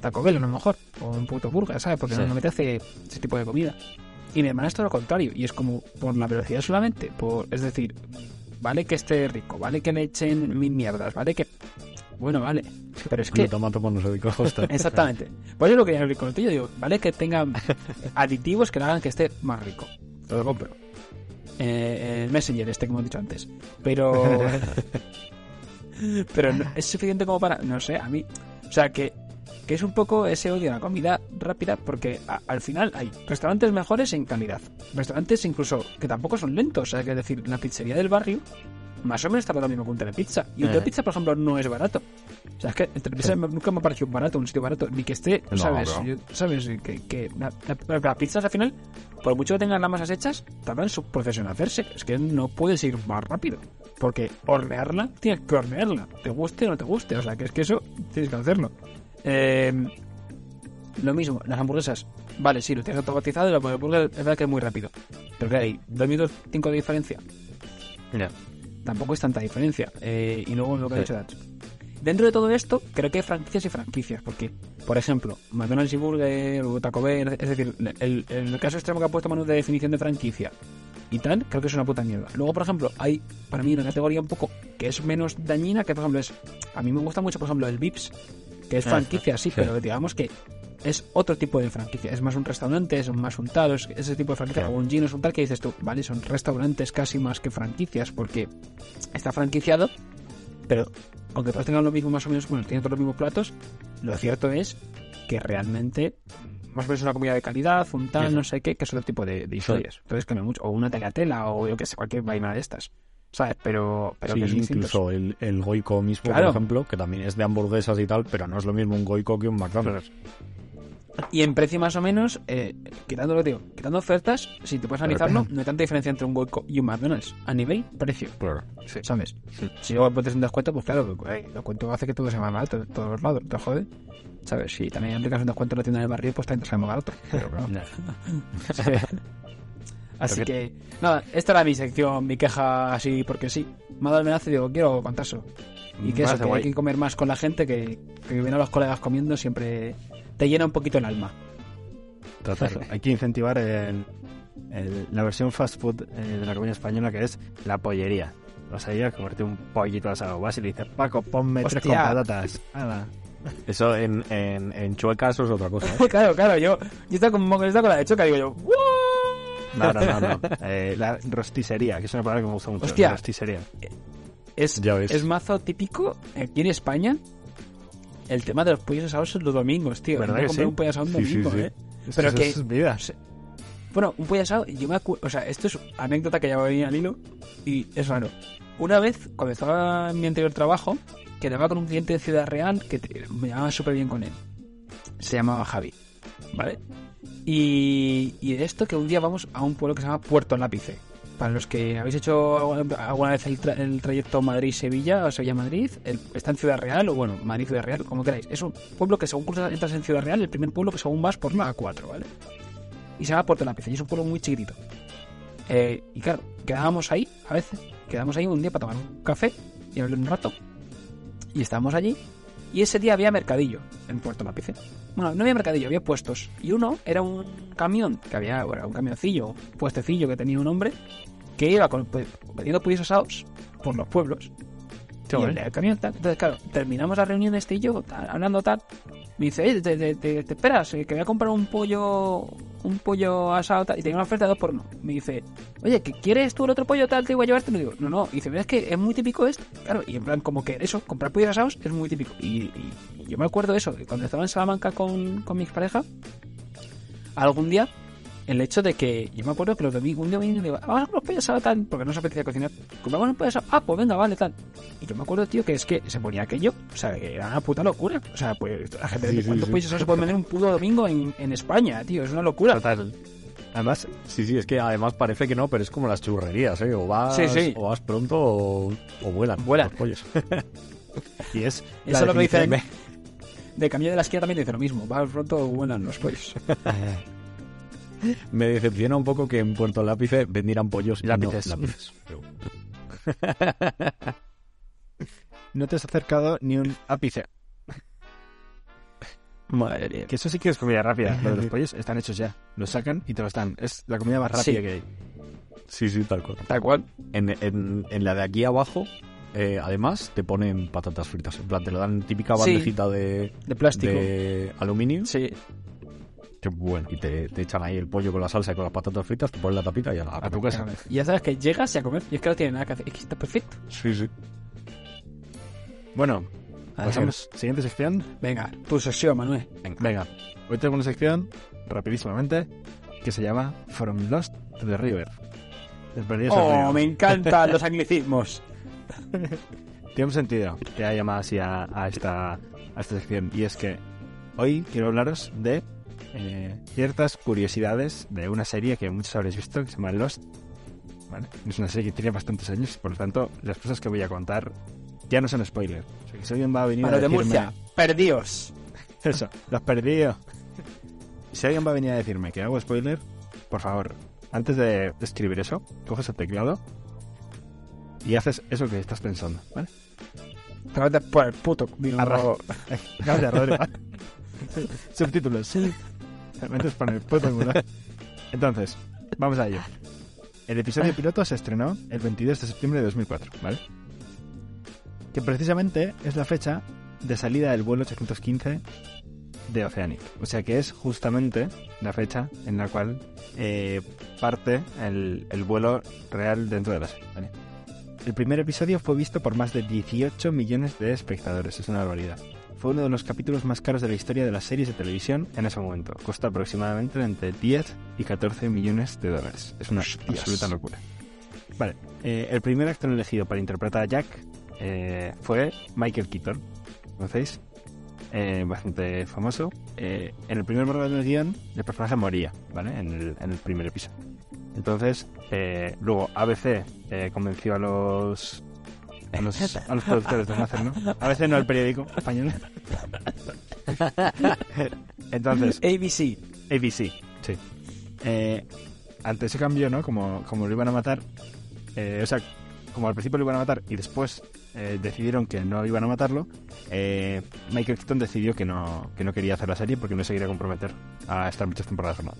Taco Bell, a lo mejor, o un puto burger, ¿sabes? Porque Sí. no me apetece ese tipo de comida. Y mi hermana es todo lo contrario, y es como por la velocidad solamente, por es decir, vale que esté rico, vale que le echen mil mierdas, vale que... Bueno, vale, pero es que... Glutamato monosódico. Exactamente. Pues yo lo quería abrir con el tuyo. Digo, vale que tenga aditivos que le hagan que esté más rico. Te lo compro. Eh, el Messenger, este que hemos dicho antes. Pero. pero no- es suficiente como para. No sé, a mí. O sea, que, que es un poco ese odio a la comida rápida, porque a- al final hay restaurantes mejores en calidad. Restaurantes incluso que tampoco son lentos. O sea, que es decir, la pizzería del barrio. Más o menos está lo mismo que un telepizza. Y un Eh. telepizza, por ejemplo, no es barato. O sea, es que el telepizza nunca me ha parecido barato, un sitio barato, ni que esté, No, ¿sabes? no. Yo- ¿Sabes? Que, que la- la- las pizzas al final, por mucho que tengan las masas hechas, tardan su proceso en hacerse. Es que no puedes ir más rápido. Porque hornearla, tienes que hornearla. Te guste o no te guste. O sea, que es que eso tienes que hacerlo. Eh, lo mismo, las hamburguesas. Vale, sí, lo tienes automatizado y la hamburguesa es verdad que es muy rápido. Pero que hay dos minutos cinco de diferencia Ya. Tampoco es tanta diferencia. Eh, y luego lo que ha dicho Dach. Dentro de todo esto, creo que hay franquicias y franquicias, porque, por ejemplo, McDonald's y Burger o Taco Bell, es decir, el, el caso extremo que ha puesto Manu de definición de franquicia y tal, creo que es una puta mierda. Luego, por ejemplo, hay para mí una categoría un poco que es menos dañina, que por ejemplo es, a mí me gusta mucho, por ejemplo, el Vips, que es Ah, franquicia, sí, sí. pero digamos que es otro tipo de franquicia. Es más un restaurante, es más un tal, es ese tipo de franquicia. Claro. O un Gino es un tal que dices tú, vale, son restaurantes casi más que franquicias, porque está franquiciado, pero aunque todos tengan lo mismo más o menos, bueno, tienen todos los mismos platos, lo cierto es que realmente más o menos una comida de calidad, un tal, Sí. no sé qué, que es otro tipo de, de historias. Entonces cambia mucho. O una telatela, o yo que sé, cualquier vaina de estas. ¿Sabes? Pero, pero Sí, que incluso el, el Goico mismo, Claro. por ejemplo, que también es de hamburguesas y tal, pero no es lo mismo un Goico que un McDonald's. Y en precio más o menos, eh, quitando lo que digo, quitando ofertas, si te puedes analizarlo, no hay tanta diferencia entre un Goico y un McDonald's. A nivel precio, Claro. ¿sabes? Si luego pones un descuento, pues claro, eh, el descuento hace que todo sea más barato todos los lados, te jode. ¿Sabes? Si también aplicas un descuento en la tienda del barrio, pues también te sale más barato. Pero claro. Así que, nada, esta era mi sección, mi queja así porque sí. Me ha dado el amenazo y digo, quiero contarlo. Y que eso, que hay que comer más con la gente, que, que ven a los colegas comiendo siempre te llena un poquito el alma. Total. Hay que incentivar el- el- la versión fast food eh, de la comida española que es la pollería. Vas a ir a comerte un pollito asado. Vas y le dices, Paco, ponme tres con patatas. Hala. Eso en, en, en Chueca eso es otra cosa. ¿eh? claro, claro, yo, yo estaba como con esta con la de choca, digo yo, "¡Wow!". No, no, no. no. Eh, la rosticería, que es una palabra que me gusta mucho. Hostia. Rosticería. Es, Ya ves. es mazo típico aquí en España. El tema de los pollos asados los domingos, tío. ¿Verdad que sí? un pollo asado un sí, domingo, sí. ¿eh? Pero Eso que- es vida. Bueno, un pollo asado, yo me acuerdo, o sea, esto es anécdota que ya venía al hilo y es raro. Una vez, cuando estaba en mi anterior trabajo, quedaba con un cliente de Ciudad Real que te- me llevaba súper bien con él. Se llamaba Javi, ¿vale? Y, y de esto que un día vamos a un pueblo que se llama Puerto Lápice. Para los que habéis hecho alguna vez el, tra- el trayecto Madrid-Sevilla o Sevilla-Madrid, está en Ciudad Real, o bueno, Madrid-Ciudad Real, como queráis. Es un pueblo que según entras en Ciudad Real, el primer pueblo que según vas por la A4, ¿vale? y se llama Puerto Lápiz, y es un pueblo muy chiquitito. Eh, y claro, quedábamos ahí, a veces, quedábamos ahí un día para tomar un café y hablar un rato. Y estábamos allí, y ese día había mercadillo en Puerto. ¿eh? Bueno, no había mercadillo, había puestos. Y uno era un camión, que había, bueno, un camioncillo, un puestecillo que tenía un hombre, que iba con, pues, vendiendo pollos asados por los pueblos. Qué y el del camión, tal. Entonces, claro, terminamos la reunión este y yo, tal, hablando tal. Me dice, "Eh, te, te- te- te esperas, eh, que voy a comprar un pollo, un pollo asado. Y tenía una oferta de dos por uno. Me dice, oye, ¿que ¿quieres tú el otro pollo tal? Te voy a llevarte. Y digo, no, no. Y dice, ¿ves que es muy típico esto? Claro, y en plan, como que eso, comprar pollos asados es muy típico. Y, yo me acuerdo de eso, cuando estaba en Salamanca con, con mi pareja, algún día el hecho de que yo me acuerdo que los domingos un y digo, vamos a comer pollo asado tal, porque no se apetecía cocinar. Compramos un pollo asado, ah, pues venga, vale, tal. Y yo me acuerdo, tío, que es que se ponía aquello, o sea, que era una puta locura. O sea, pues la gente, Sí, sí, ¿cuántos sí. pollos asados se pueden vender un puto domingo en, en España, tío? Es una locura. Total. Además, Sí, sí, es que además parece que no, pero es como las churrerías, ¿eh? O vas, Sí, sí. O vas pronto o, o vuelan. Vuelan. Los pollos. y es. Eso es lo que dicen. de camino de la esquina también dice lo mismo. Va roto, vuelan los pollos. Me decepciona un poco que en Puerto Lápice vendieran pollos y no Lápices. lápices. No te has acercado ni un ápice. Madre mía. Que eso sí que es comida rápida. Lo de los pollos están hechos ya. Los sacan y te los dan. Es la comida más rápida Sí. que hay. Sí, sí, tal cual. Tal cual. En, en- en la de aquí abajo, eh, además, te ponen patatas fritas. En plan, te lo dan típica Sí. bandejita de, De plástico. de aluminio. Sí. Qué bueno. Y te, te echan ahí el pollo con la salsa y con las patatas fritas, te ponen la tapita y ya la A tu casa. Y ya sabes que llegas y a comer. Y es que no tiene nada que hacer. Es que está perfecto. Sí, sí. Bueno, A pasamos. Siguiente sección. Venga, tu sesión, Manuel. Venga. Hoy tengo una sección, rapidísimamente, que se llama From Lost to the River. Oh, me encantan los anglicismos. Tiene un sentido que haya llamado así a, a esta, a esta sección. Y es que hoy quiero hablaros de eh, ciertas curiosidades de una serie que muchos habréis visto que se llama Lost. ¿Vale? Es una serie que tiene bastantes años, por lo tanto, las cosas que voy a contar ya no son spoilers. O sea, que si alguien va a venir a de decirme... Murcia. Perdidos. Eso, los perdido. Si alguien va a venir a decirme que hago spoiler, por favor, antes de escribir eso, coges el teclado y haces eso que estás pensando, ¿vale? Te vas a meter por el puto. Arra- Rodrigo. Subtítulos. Te metes por el puto culo. Entonces, vamos a ello. El episodio piloto se estrenó el 22 de septiembre de 2004, ¿vale? Que precisamente es la fecha de salida del vuelo 815 de Oceanic. O sea que es justamente la fecha en la cual eh, parte el, el vuelo real dentro de la serie, ¿vale? El primer episodio fue visto por más de 18 millones de espectadores, es una barbaridad. Fue uno de los capítulos más caros de la historia de las series de televisión en ese momento. Costó aproximadamente entre 10 y 14 millones de dólares. Es una Hostias. absoluta locura. Vale, eh, el primer actor elegido para interpretar a Jack eh, fue Michael Keaton. ¿Conocéis? Eh, bastante famoso. En el primer borrador del guion, el personaje moría, ¿vale? En el, en el primer episodio. Entonces, eh, luego ABC convenció a los, a los a los productores de no hacer, ¿no? ABC no el periódico español. Entonces, ABC. ABC, sí. Eh, ante ese cambio, ¿no? Como, como lo iban a matar, eh, o sea, como al principio lo iban a matar y después eh, decidieron que no iban a matarlo, eh, Michael Keaton decidió que no, que no quería hacer la serie porque no se quería comprometer a estar muchas temporadas no.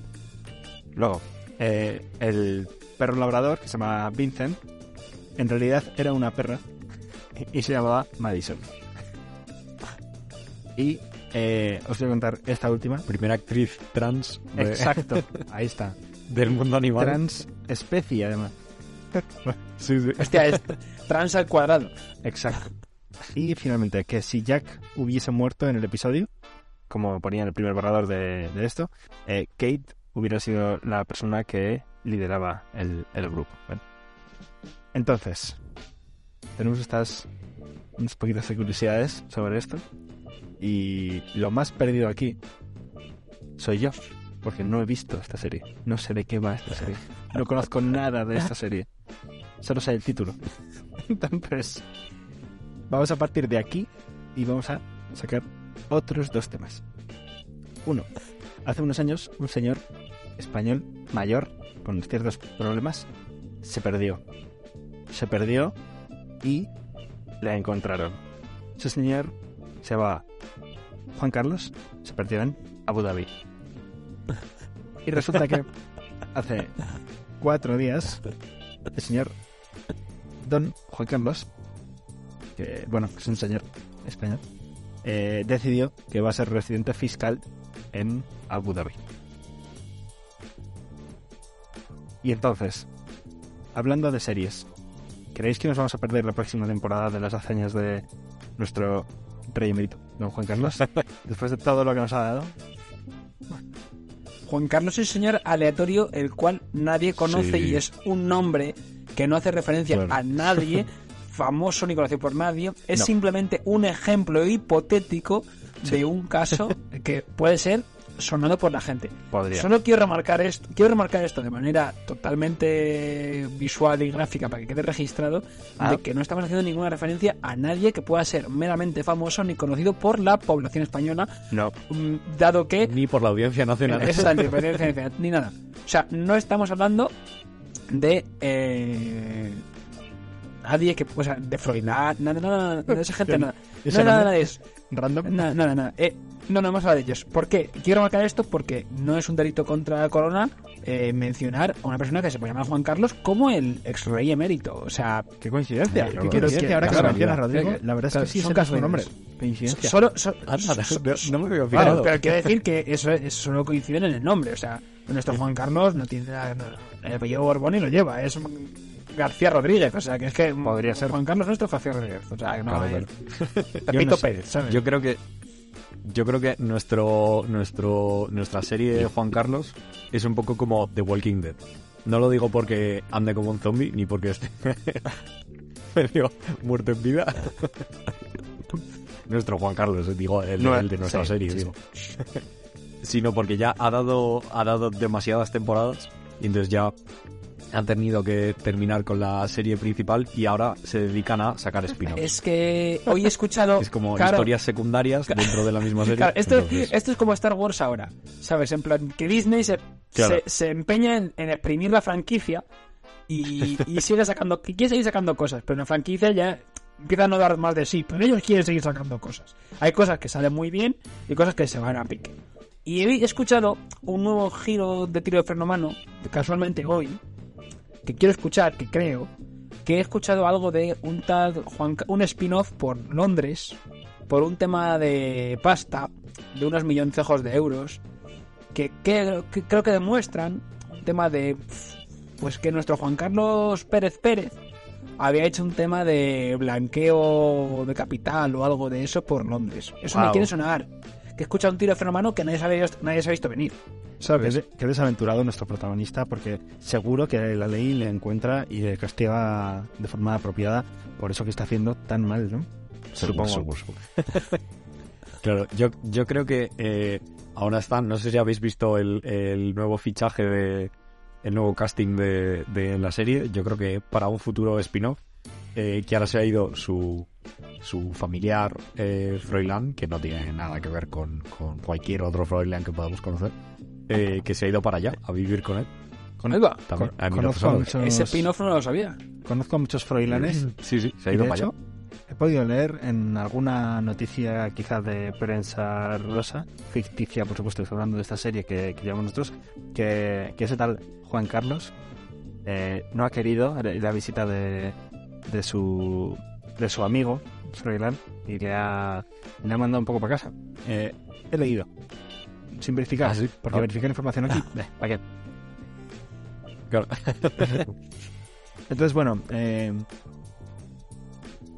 Luego, eh, el perro labrador, que se llama Vincent, en realidad era una perra y se llamaba Madison. Y eh, os voy a contar esta última. Primera actriz trans de- Exacto, ahí está. del mundo animal. Trans especie, además. Sí, sí. Hostia, es trans al cuadrado. Exacto. Y finalmente, que si Jack hubiese muerto en el episodio, como ponía en el primer borrador de, de esto, eh, Kate hubiera sido la persona que lideraba el, el grupo. Entonces, tenemos estas unas poquitas de curiosidades sobre esto. Y lo más perdido aquí soy yo, porque no he visto esta serie. No sé de qué va esta serie. No conozco nada de esta serie. Solo sé el título. Entonces, vamos a partir de aquí y vamos a sacar otros dos temas. Uno, hace unos años un señor español mayor con ciertos problemas se perdió. Se perdió y le encontraron. Ese señor se va Juan Carlos, se perdió en Abu Dhabi. Y resulta que hace cuatro días el señor Don Juan Carlos, que bueno, es un señor español, eh, decidió que va a ser residente fiscal en Abu Dhabi. Y entonces, hablando de series, ¿creéis que nos vamos a perder la próxima temporada de las hazañas de nuestro rey emérito, don Juan Carlos? Después de todo lo que nos ha dado. Juan Carlos es un señor aleatorio, el cual nadie conoce Sí. y es un nombre que no hace referencia Claro. a nadie, famoso ni conocido por nadie. Es No. simplemente un ejemplo hipotético de un caso que puede ser sonado por la gente. Podría. Solo quiero remarcar esto, quiero remarcar esto de manera totalmente visual y gráfica para que quede registrado Ah. de que no estamos haciendo ninguna referencia a nadie que pueda ser meramente famoso ni conocido por la población española, No, mm, dado que Ni por la audiencia nacional. esa es la independencia ni nada. O sea, no estamos hablando de eh, nadie que, o sea, de Freud, nada, nada, nada, de esa gente, nada. ¿Ese No, nada, nada de eso. Random. Nada, nada, nada. Eh, no, no vamos a hablar de ellos. ¿Por qué? Quiero marcar esto porque no es un delito contra la corona eh, mencionar a una persona que se puede llamar Juan Carlos como el ex rey emérito. O sea, Qué coincidencia. Eh, Qué coincidencia. Ahora que lo mencionas. Rodrigo, la verdad es que sí, son casos es su nombre. reales. Coincidencia. solo, so- no, so- no me había Claro, fijado. pero quiero decir que eso, eso solo coincide en el nombre. O sea, nuestro Juan Carlos no tiene nada. no, el apellido Borbón y lo lleva. Es García Rodríguez. O sea, que es que. Podría ser. Juan Carlos nuestro García Rodríguez. O sea, que no. Claro. Pepito no sé. Pérez, ¿sabes? Yo creo que yo creo que nuestro nuestro nuestra serie de Juan Carlos es un poco como The Walking Dead. No lo digo porque ande como un zombie ni porque esté medio muerto en vida. nuestro Juan Carlos, digo, el, No, el de nuestra sí, serie, sí. digo. Sino porque ya ha dado ha dado demasiadas temporadas y entonces ya han tenido que terminar con la serie principal y ahora se dedican a sacar spin-offs. Es que hoy he escuchado. Es como claro, historias secundarias dentro de la misma serie. Claro, esto, Entonces, esto es como Star Wars ahora, ¿sabes? En plan, que Disney se, Claro. se, se empeña en, en exprimir la franquicia y, y sigue sacando, que quiere seguir sacando cosas, pero la franquicia ya empieza a no dar más de sí, pero ellos quieren seguir sacando cosas. Hay cosas que salen muy bien y cosas que se van a pique. Y he escuchado un nuevo giro de tiro de freno mano, casualmente hoy, que quiero escuchar, que creo, que he escuchado algo de un tal Juan, un spin-off por Londres, por un tema de pasta, de unos milloncejos de euros, que, que- que creo que demuestran un tema de, pues que nuestro Juan Carlos Pérez Pérez había hecho un tema de blanqueo de capital o algo de eso por Londres. Eso me quiere sonar. Que he escuchado un tiro de freno mano que nadie, sabe, nadie se ha visto venir. ¿Sabes? qué desaventurado nuestro protagonista porque seguro que la ley le encuentra y le castiga de forma apropiada por eso que está haciendo tan mal, ¿no? Seguro, Supongo. seguro, seguro. claro, yo, yo creo que eh, ahora están, no sé si habéis visto el, el nuevo fichaje de el nuevo casting de, de la serie, yo creo que para un futuro spin-off, eh, que ahora se ha ido su, su familiar eh, Froilán, que no tiene nada que ver con, con cualquier otro Froilán que podamos conocer, eh, que se ha ido para allá a vivir con él. Va. También. Con- A mí no conozco, a me muchos, Ese spin-off no lo sabía. conozco a muchos froilanes Sí, sí, se ha y ido de para hecho allá. he podido leer en alguna noticia quizás de prensa rosa, ficticia por supuesto, estoy hablando de esta serie que, que llevamos nosotros, que, que ese tal Juan Carlos eh, no ha querido la visita de, de su de su amigo Froilán y le ha, le ha mandado un poco para casa. Eh, he leído. Sin verificar. Ah, sí. Porque Ah. verificar información aquí. eh, ¿Para qué? Claro. Entonces, bueno, eh,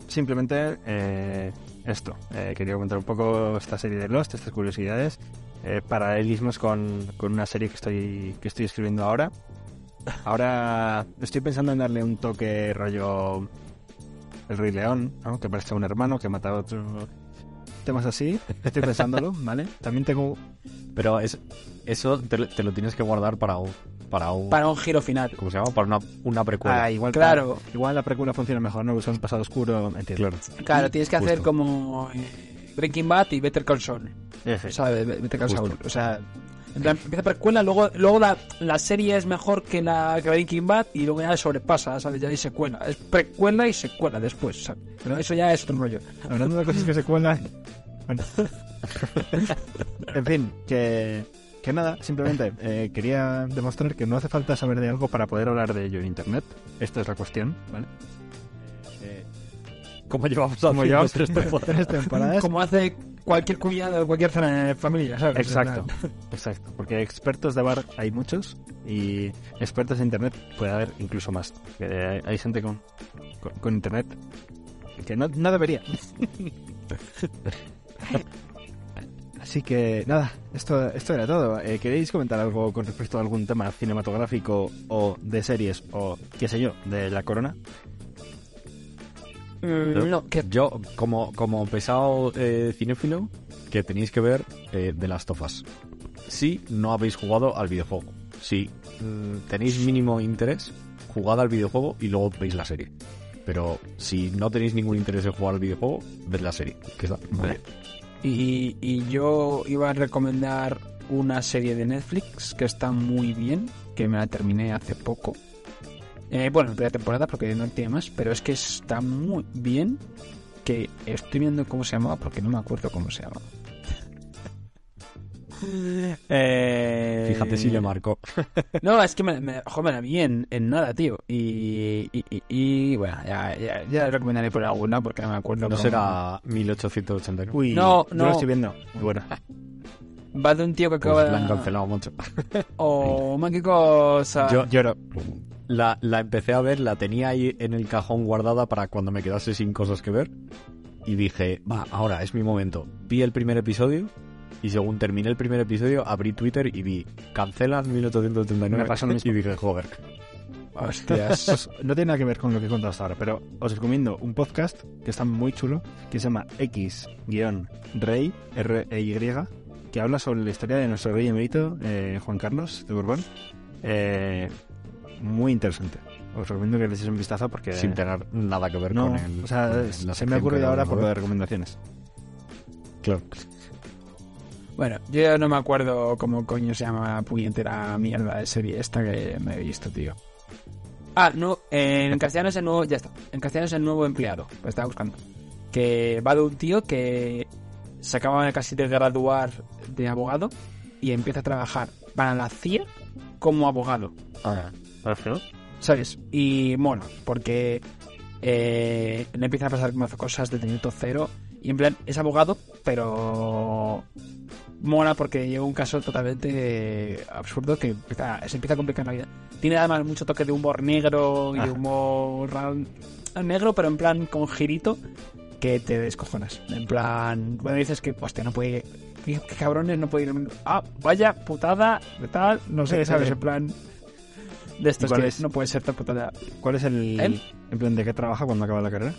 simplemente eh, esto. Eh, quería comentar un poco esta serie de Lost, estas curiosidades, eh, paralelismos con, con una serie que estoy, que estoy escribiendo ahora. Ahora estoy pensando en darle un toque rollo El Rey León, ¿no? que parece un hermano que mata a otro. Temas así, estoy pensándolo, ¿vale? También tengo Pero es, eso te, lo- te lo tienes que guardar para un, para un, Para un giro final. ¿cómo se llama? Para una, una precuela. Ah, igual, Claro. igual la precuela funciona mejor, ¿no? Usar un pasado oscuro, entiendo. Claro. Claro, tienes que hacer Justo. como eh, Breaking Bad y Better Call Saul. ¿Sabes? Better Call. Saul. O sea, plan, empieza precuela, luego, luego la, la serie es mejor que la que Breaking Bad y luego ya sobrepasa, ¿sabes? Ya hay secuela. Es precuela y secuela después, ¿sabes? Pero eso ya es otro rollo. Hablando de cosas que se cuelan. Bueno. en fin, que, que nada, simplemente eh, quería demostrar que no hace falta saber de algo para poder hablar de ello en internet. Esta es la cuestión, ¿vale? ¿Cómo llevamos Como llevamos tres temporadas? tres temporadas. Como hace cualquier cuñado de cualquier zona de familia, ¿sabes? Exacto, exacto. Porque expertos de bar hay muchos y expertos de internet puede haber incluso más. Que hay, hay gente con, con, con internet que no, no debería. Así que nada, esto, esto era todo. Eh, ¿Queréis comentar algo con respecto a algún tema cinematográfico o de series o qué sé yo, de la corona? Mm, no, que Yo, como, como pesado eh, cinéfilo, que tenéis que ver eh, The Last of Us. si no habéis jugado al videojuego. Si mm, tenéis mínimo interés, jugad al videojuego y luego veis la serie. Pero si no tenéis ningún interés en jugar al videojuego, ved la serie. Que está muy bien. Y, y yo iba a recomendar una serie de Netflix que está muy bien, que me la terminé hace poco. Eh, bueno, en primera temporada porque no tiene más, pero es que está muy bien. Que estoy viendo cómo se llamaba porque no me acuerdo cómo se llamaba. Eh, Fíjate si le marcó. No, es que me, me, ojo, me la vi en, en nada, tío. Y, y, y- y, bueno, ya, ya, ya la recomendaré por alguna porque no me acuerdo. No cómo- será 1889. Uy, No, yo no. lo estoy viendo. Muy bueno. Va de un tío que Pues acaba la han cancelado mucho. Oh, man, qué cosa. Yo- Lloro. La, la empecé a ver, la tenía ahí en el cajón guardada para cuando me quedase sin cosas que ver. Y dije, va, ahora es mi momento. Vi el primer episodio y según terminé el primer episodio abrí Twitter y vi, cancelan 1889. Me pasó lo mismo. Y dije, joder. Hostias. No tiene nada que ver con lo que he contado hasta ahora, pero os recomiendo un podcast que está muy chulo, que se llama X-Rey, R-E-Y, que habla sobre la historia de nuestro rey emérito, eh, Juan Carlos de Borbón. Eh, muy interesante. Os recomiendo que le echéis un vistazo porque... Sin tener nada que ver no, con el. o sea, se me ha ocurrido ahora por de lo de recomendaciones. Claro. Bueno, yo ya no me acuerdo cómo coño se llama la puñetera mierda de serie esta que me he visto, tío. Ah, no, en castellano es el nuevo, ya está. En castellano es el nuevo empleado, lo estaba buscando. Que va de un tío que se acaba casi de graduar de abogado y empieza a trabajar para la CIA como abogado. ¿Sabes? Y bueno, porque eh, le empiezan a pasar cosas de minuto cero. Y en plan, es abogado, pero mola porque lleva un caso totalmente absurdo que empieza- se empieza a complicar la vida. Tiene además mucho toque de humor negro y de Ajá. humor negro, pero en plan con girito que te descojonas. En plan, bueno, dices que, hostia, no puede. ¿Qué, qué cabrones no puede ir? Ah, vaya putada, tal, no sé, ¿sabes? En plan. De estos cuál que es? no puede ser tan. ¿Cuál es el... ¿Él? En plan, ¿de qué trabaja cuando acaba la carrera?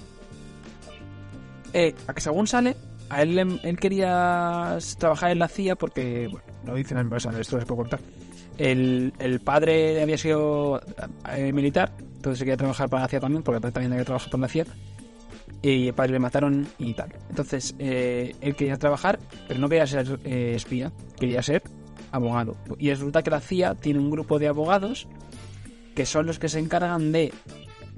Eh, a que según sale, a él, él quería trabajar en la CIA porque, bueno, lo dicen en sea, esto se puede contar. El, el padre había sido eh, militar, entonces quería trabajar para la CIA también, porque también había trabajado para la CIA. Y el padre le mataron y tal. Entonces, eh, él quería trabajar, pero no quería ser eh, espía, quería ser abogado. Y resulta que la CIA tiene un grupo de abogados que son los que se encargan de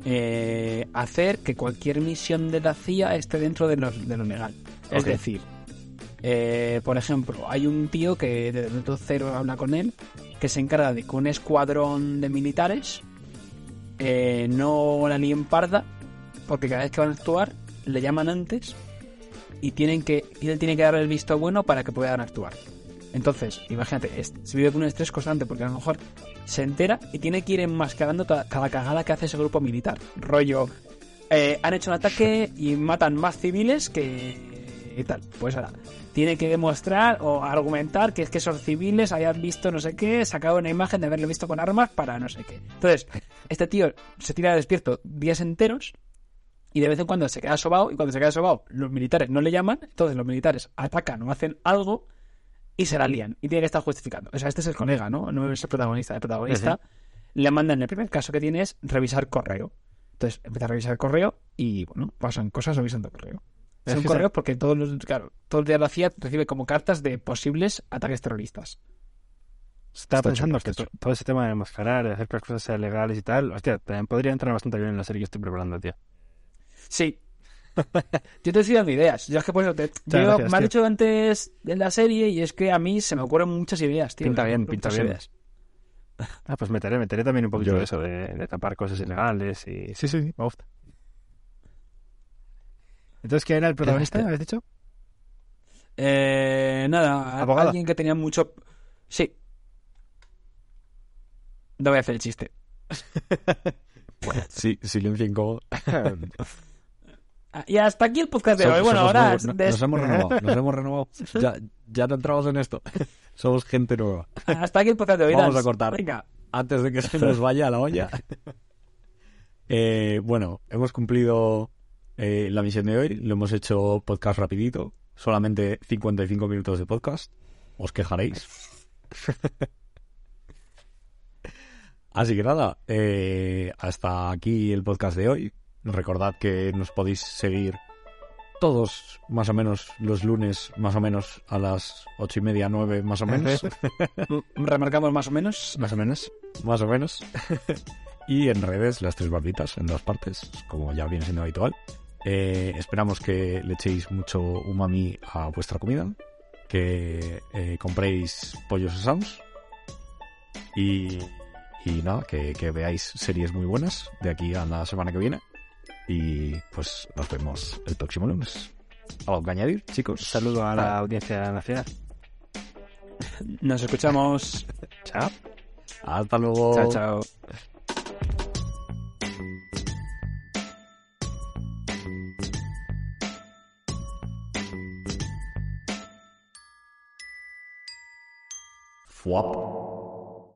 eh, hacer que cualquier misión de la CIA esté dentro de lo, de lo legal. Es decir, eh, por ejemplo, hay un tío que desde el minuto cero habla con él, que se encarga de que un escuadrón de militares eh, no la líen parda, porque cada vez que van a actuar le llaman antes y tienen que y él tiene que dar el visto bueno para que puedan actuar. Entonces, imagínate, se vive con un estrés constante porque a lo mejor se entera y tiene que ir enmascarando cada cagada que hace ese grupo militar. Rollo, eh, han hecho un ataque y matan más civiles que y tal. Pues ahora, tiene que demostrar o argumentar que es que esos civiles hayan visto no sé qué, sacado una imagen de haberlo visto con armas para no sé qué. Entonces, este tío se tira despierto días enteros y de vez en cuando se queda sobao y cuando se queda sobao los militares no le llaman, entonces los militares atacan o hacen algo y se la lían y tiene que estar justificando. O sea, este es el colega, ¿no? No es el protagonista. El protagonista le mandan, el primer caso que tiene es revisar correo. Entonces empieza a revisar correo y, bueno, pasan cosas revisando correo. Es Son correos porque todos los, claro, todos los días la CIA recibe como cartas de posibles ataques terroristas. Estaba Está pensando que todo ese tema de enmascarar, de hacer que las cosas sean legales y tal, hostia, también podría entrar bastante bien en la serie que estoy preparando, tío. Sí. Yo te estoy dando ideas. Yo es que te, gracias, me han tío. dicho antes en la serie y es que a mí se me ocurren muchas ideas, tío. Pinta bien, pinta bien. ideas. Ah, pues meteré, meteré también un poquito Yo- de eso, de, de tapar cosas ilegales y... Sí, sí, sí, me gusta. Entonces, ¿quién era el protagonista, habéis dicho? Eh, nada, ¿Abogado? alguien que tenía mucho... Sí. No voy a hacer el chiste. Sí, silencio incómodo. Ah, Y hasta aquí el podcast de hoy. Bueno, ahora... nuevos, no- des- Nos hemos renovado, nos hemos renovado. Ya, ya no entramos en esto. Somos gente nueva. Hasta aquí el podcast de hoy. Vamos a cortar. Venga. Antes de que se nos vaya la olla. Eh, bueno, hemos cumplido eh, la misión de hoy. Lo hemos hecho podcast rapidito. Solamente 55 minutos de podcast. Os quejaréis. Así que nada, eh, hasta aquí el podcast de hoy. Recordad que nos podéis seguir todos más o menos los lunes, más o menos a las ocho y media, nueve, más o menos. Remarcamos más o menos. Más o menos. más o menos. y en redes, las tres barbitas, en dos partes, como ya viene siendo habitual. Eh, esperamos que le echéis mucho umami a vuestra comida, que eh, compréis pollos Sams y, y nada, que, que veáis series muy buenas de aquí a la semana que viene. Y pues nos vemos el próximo lunes. ¿Algo que añadir, chicos? Saludo a la audiencia nacional. Nos escuchamos. Chao. Hasta luego. Chao, chao. Fuap.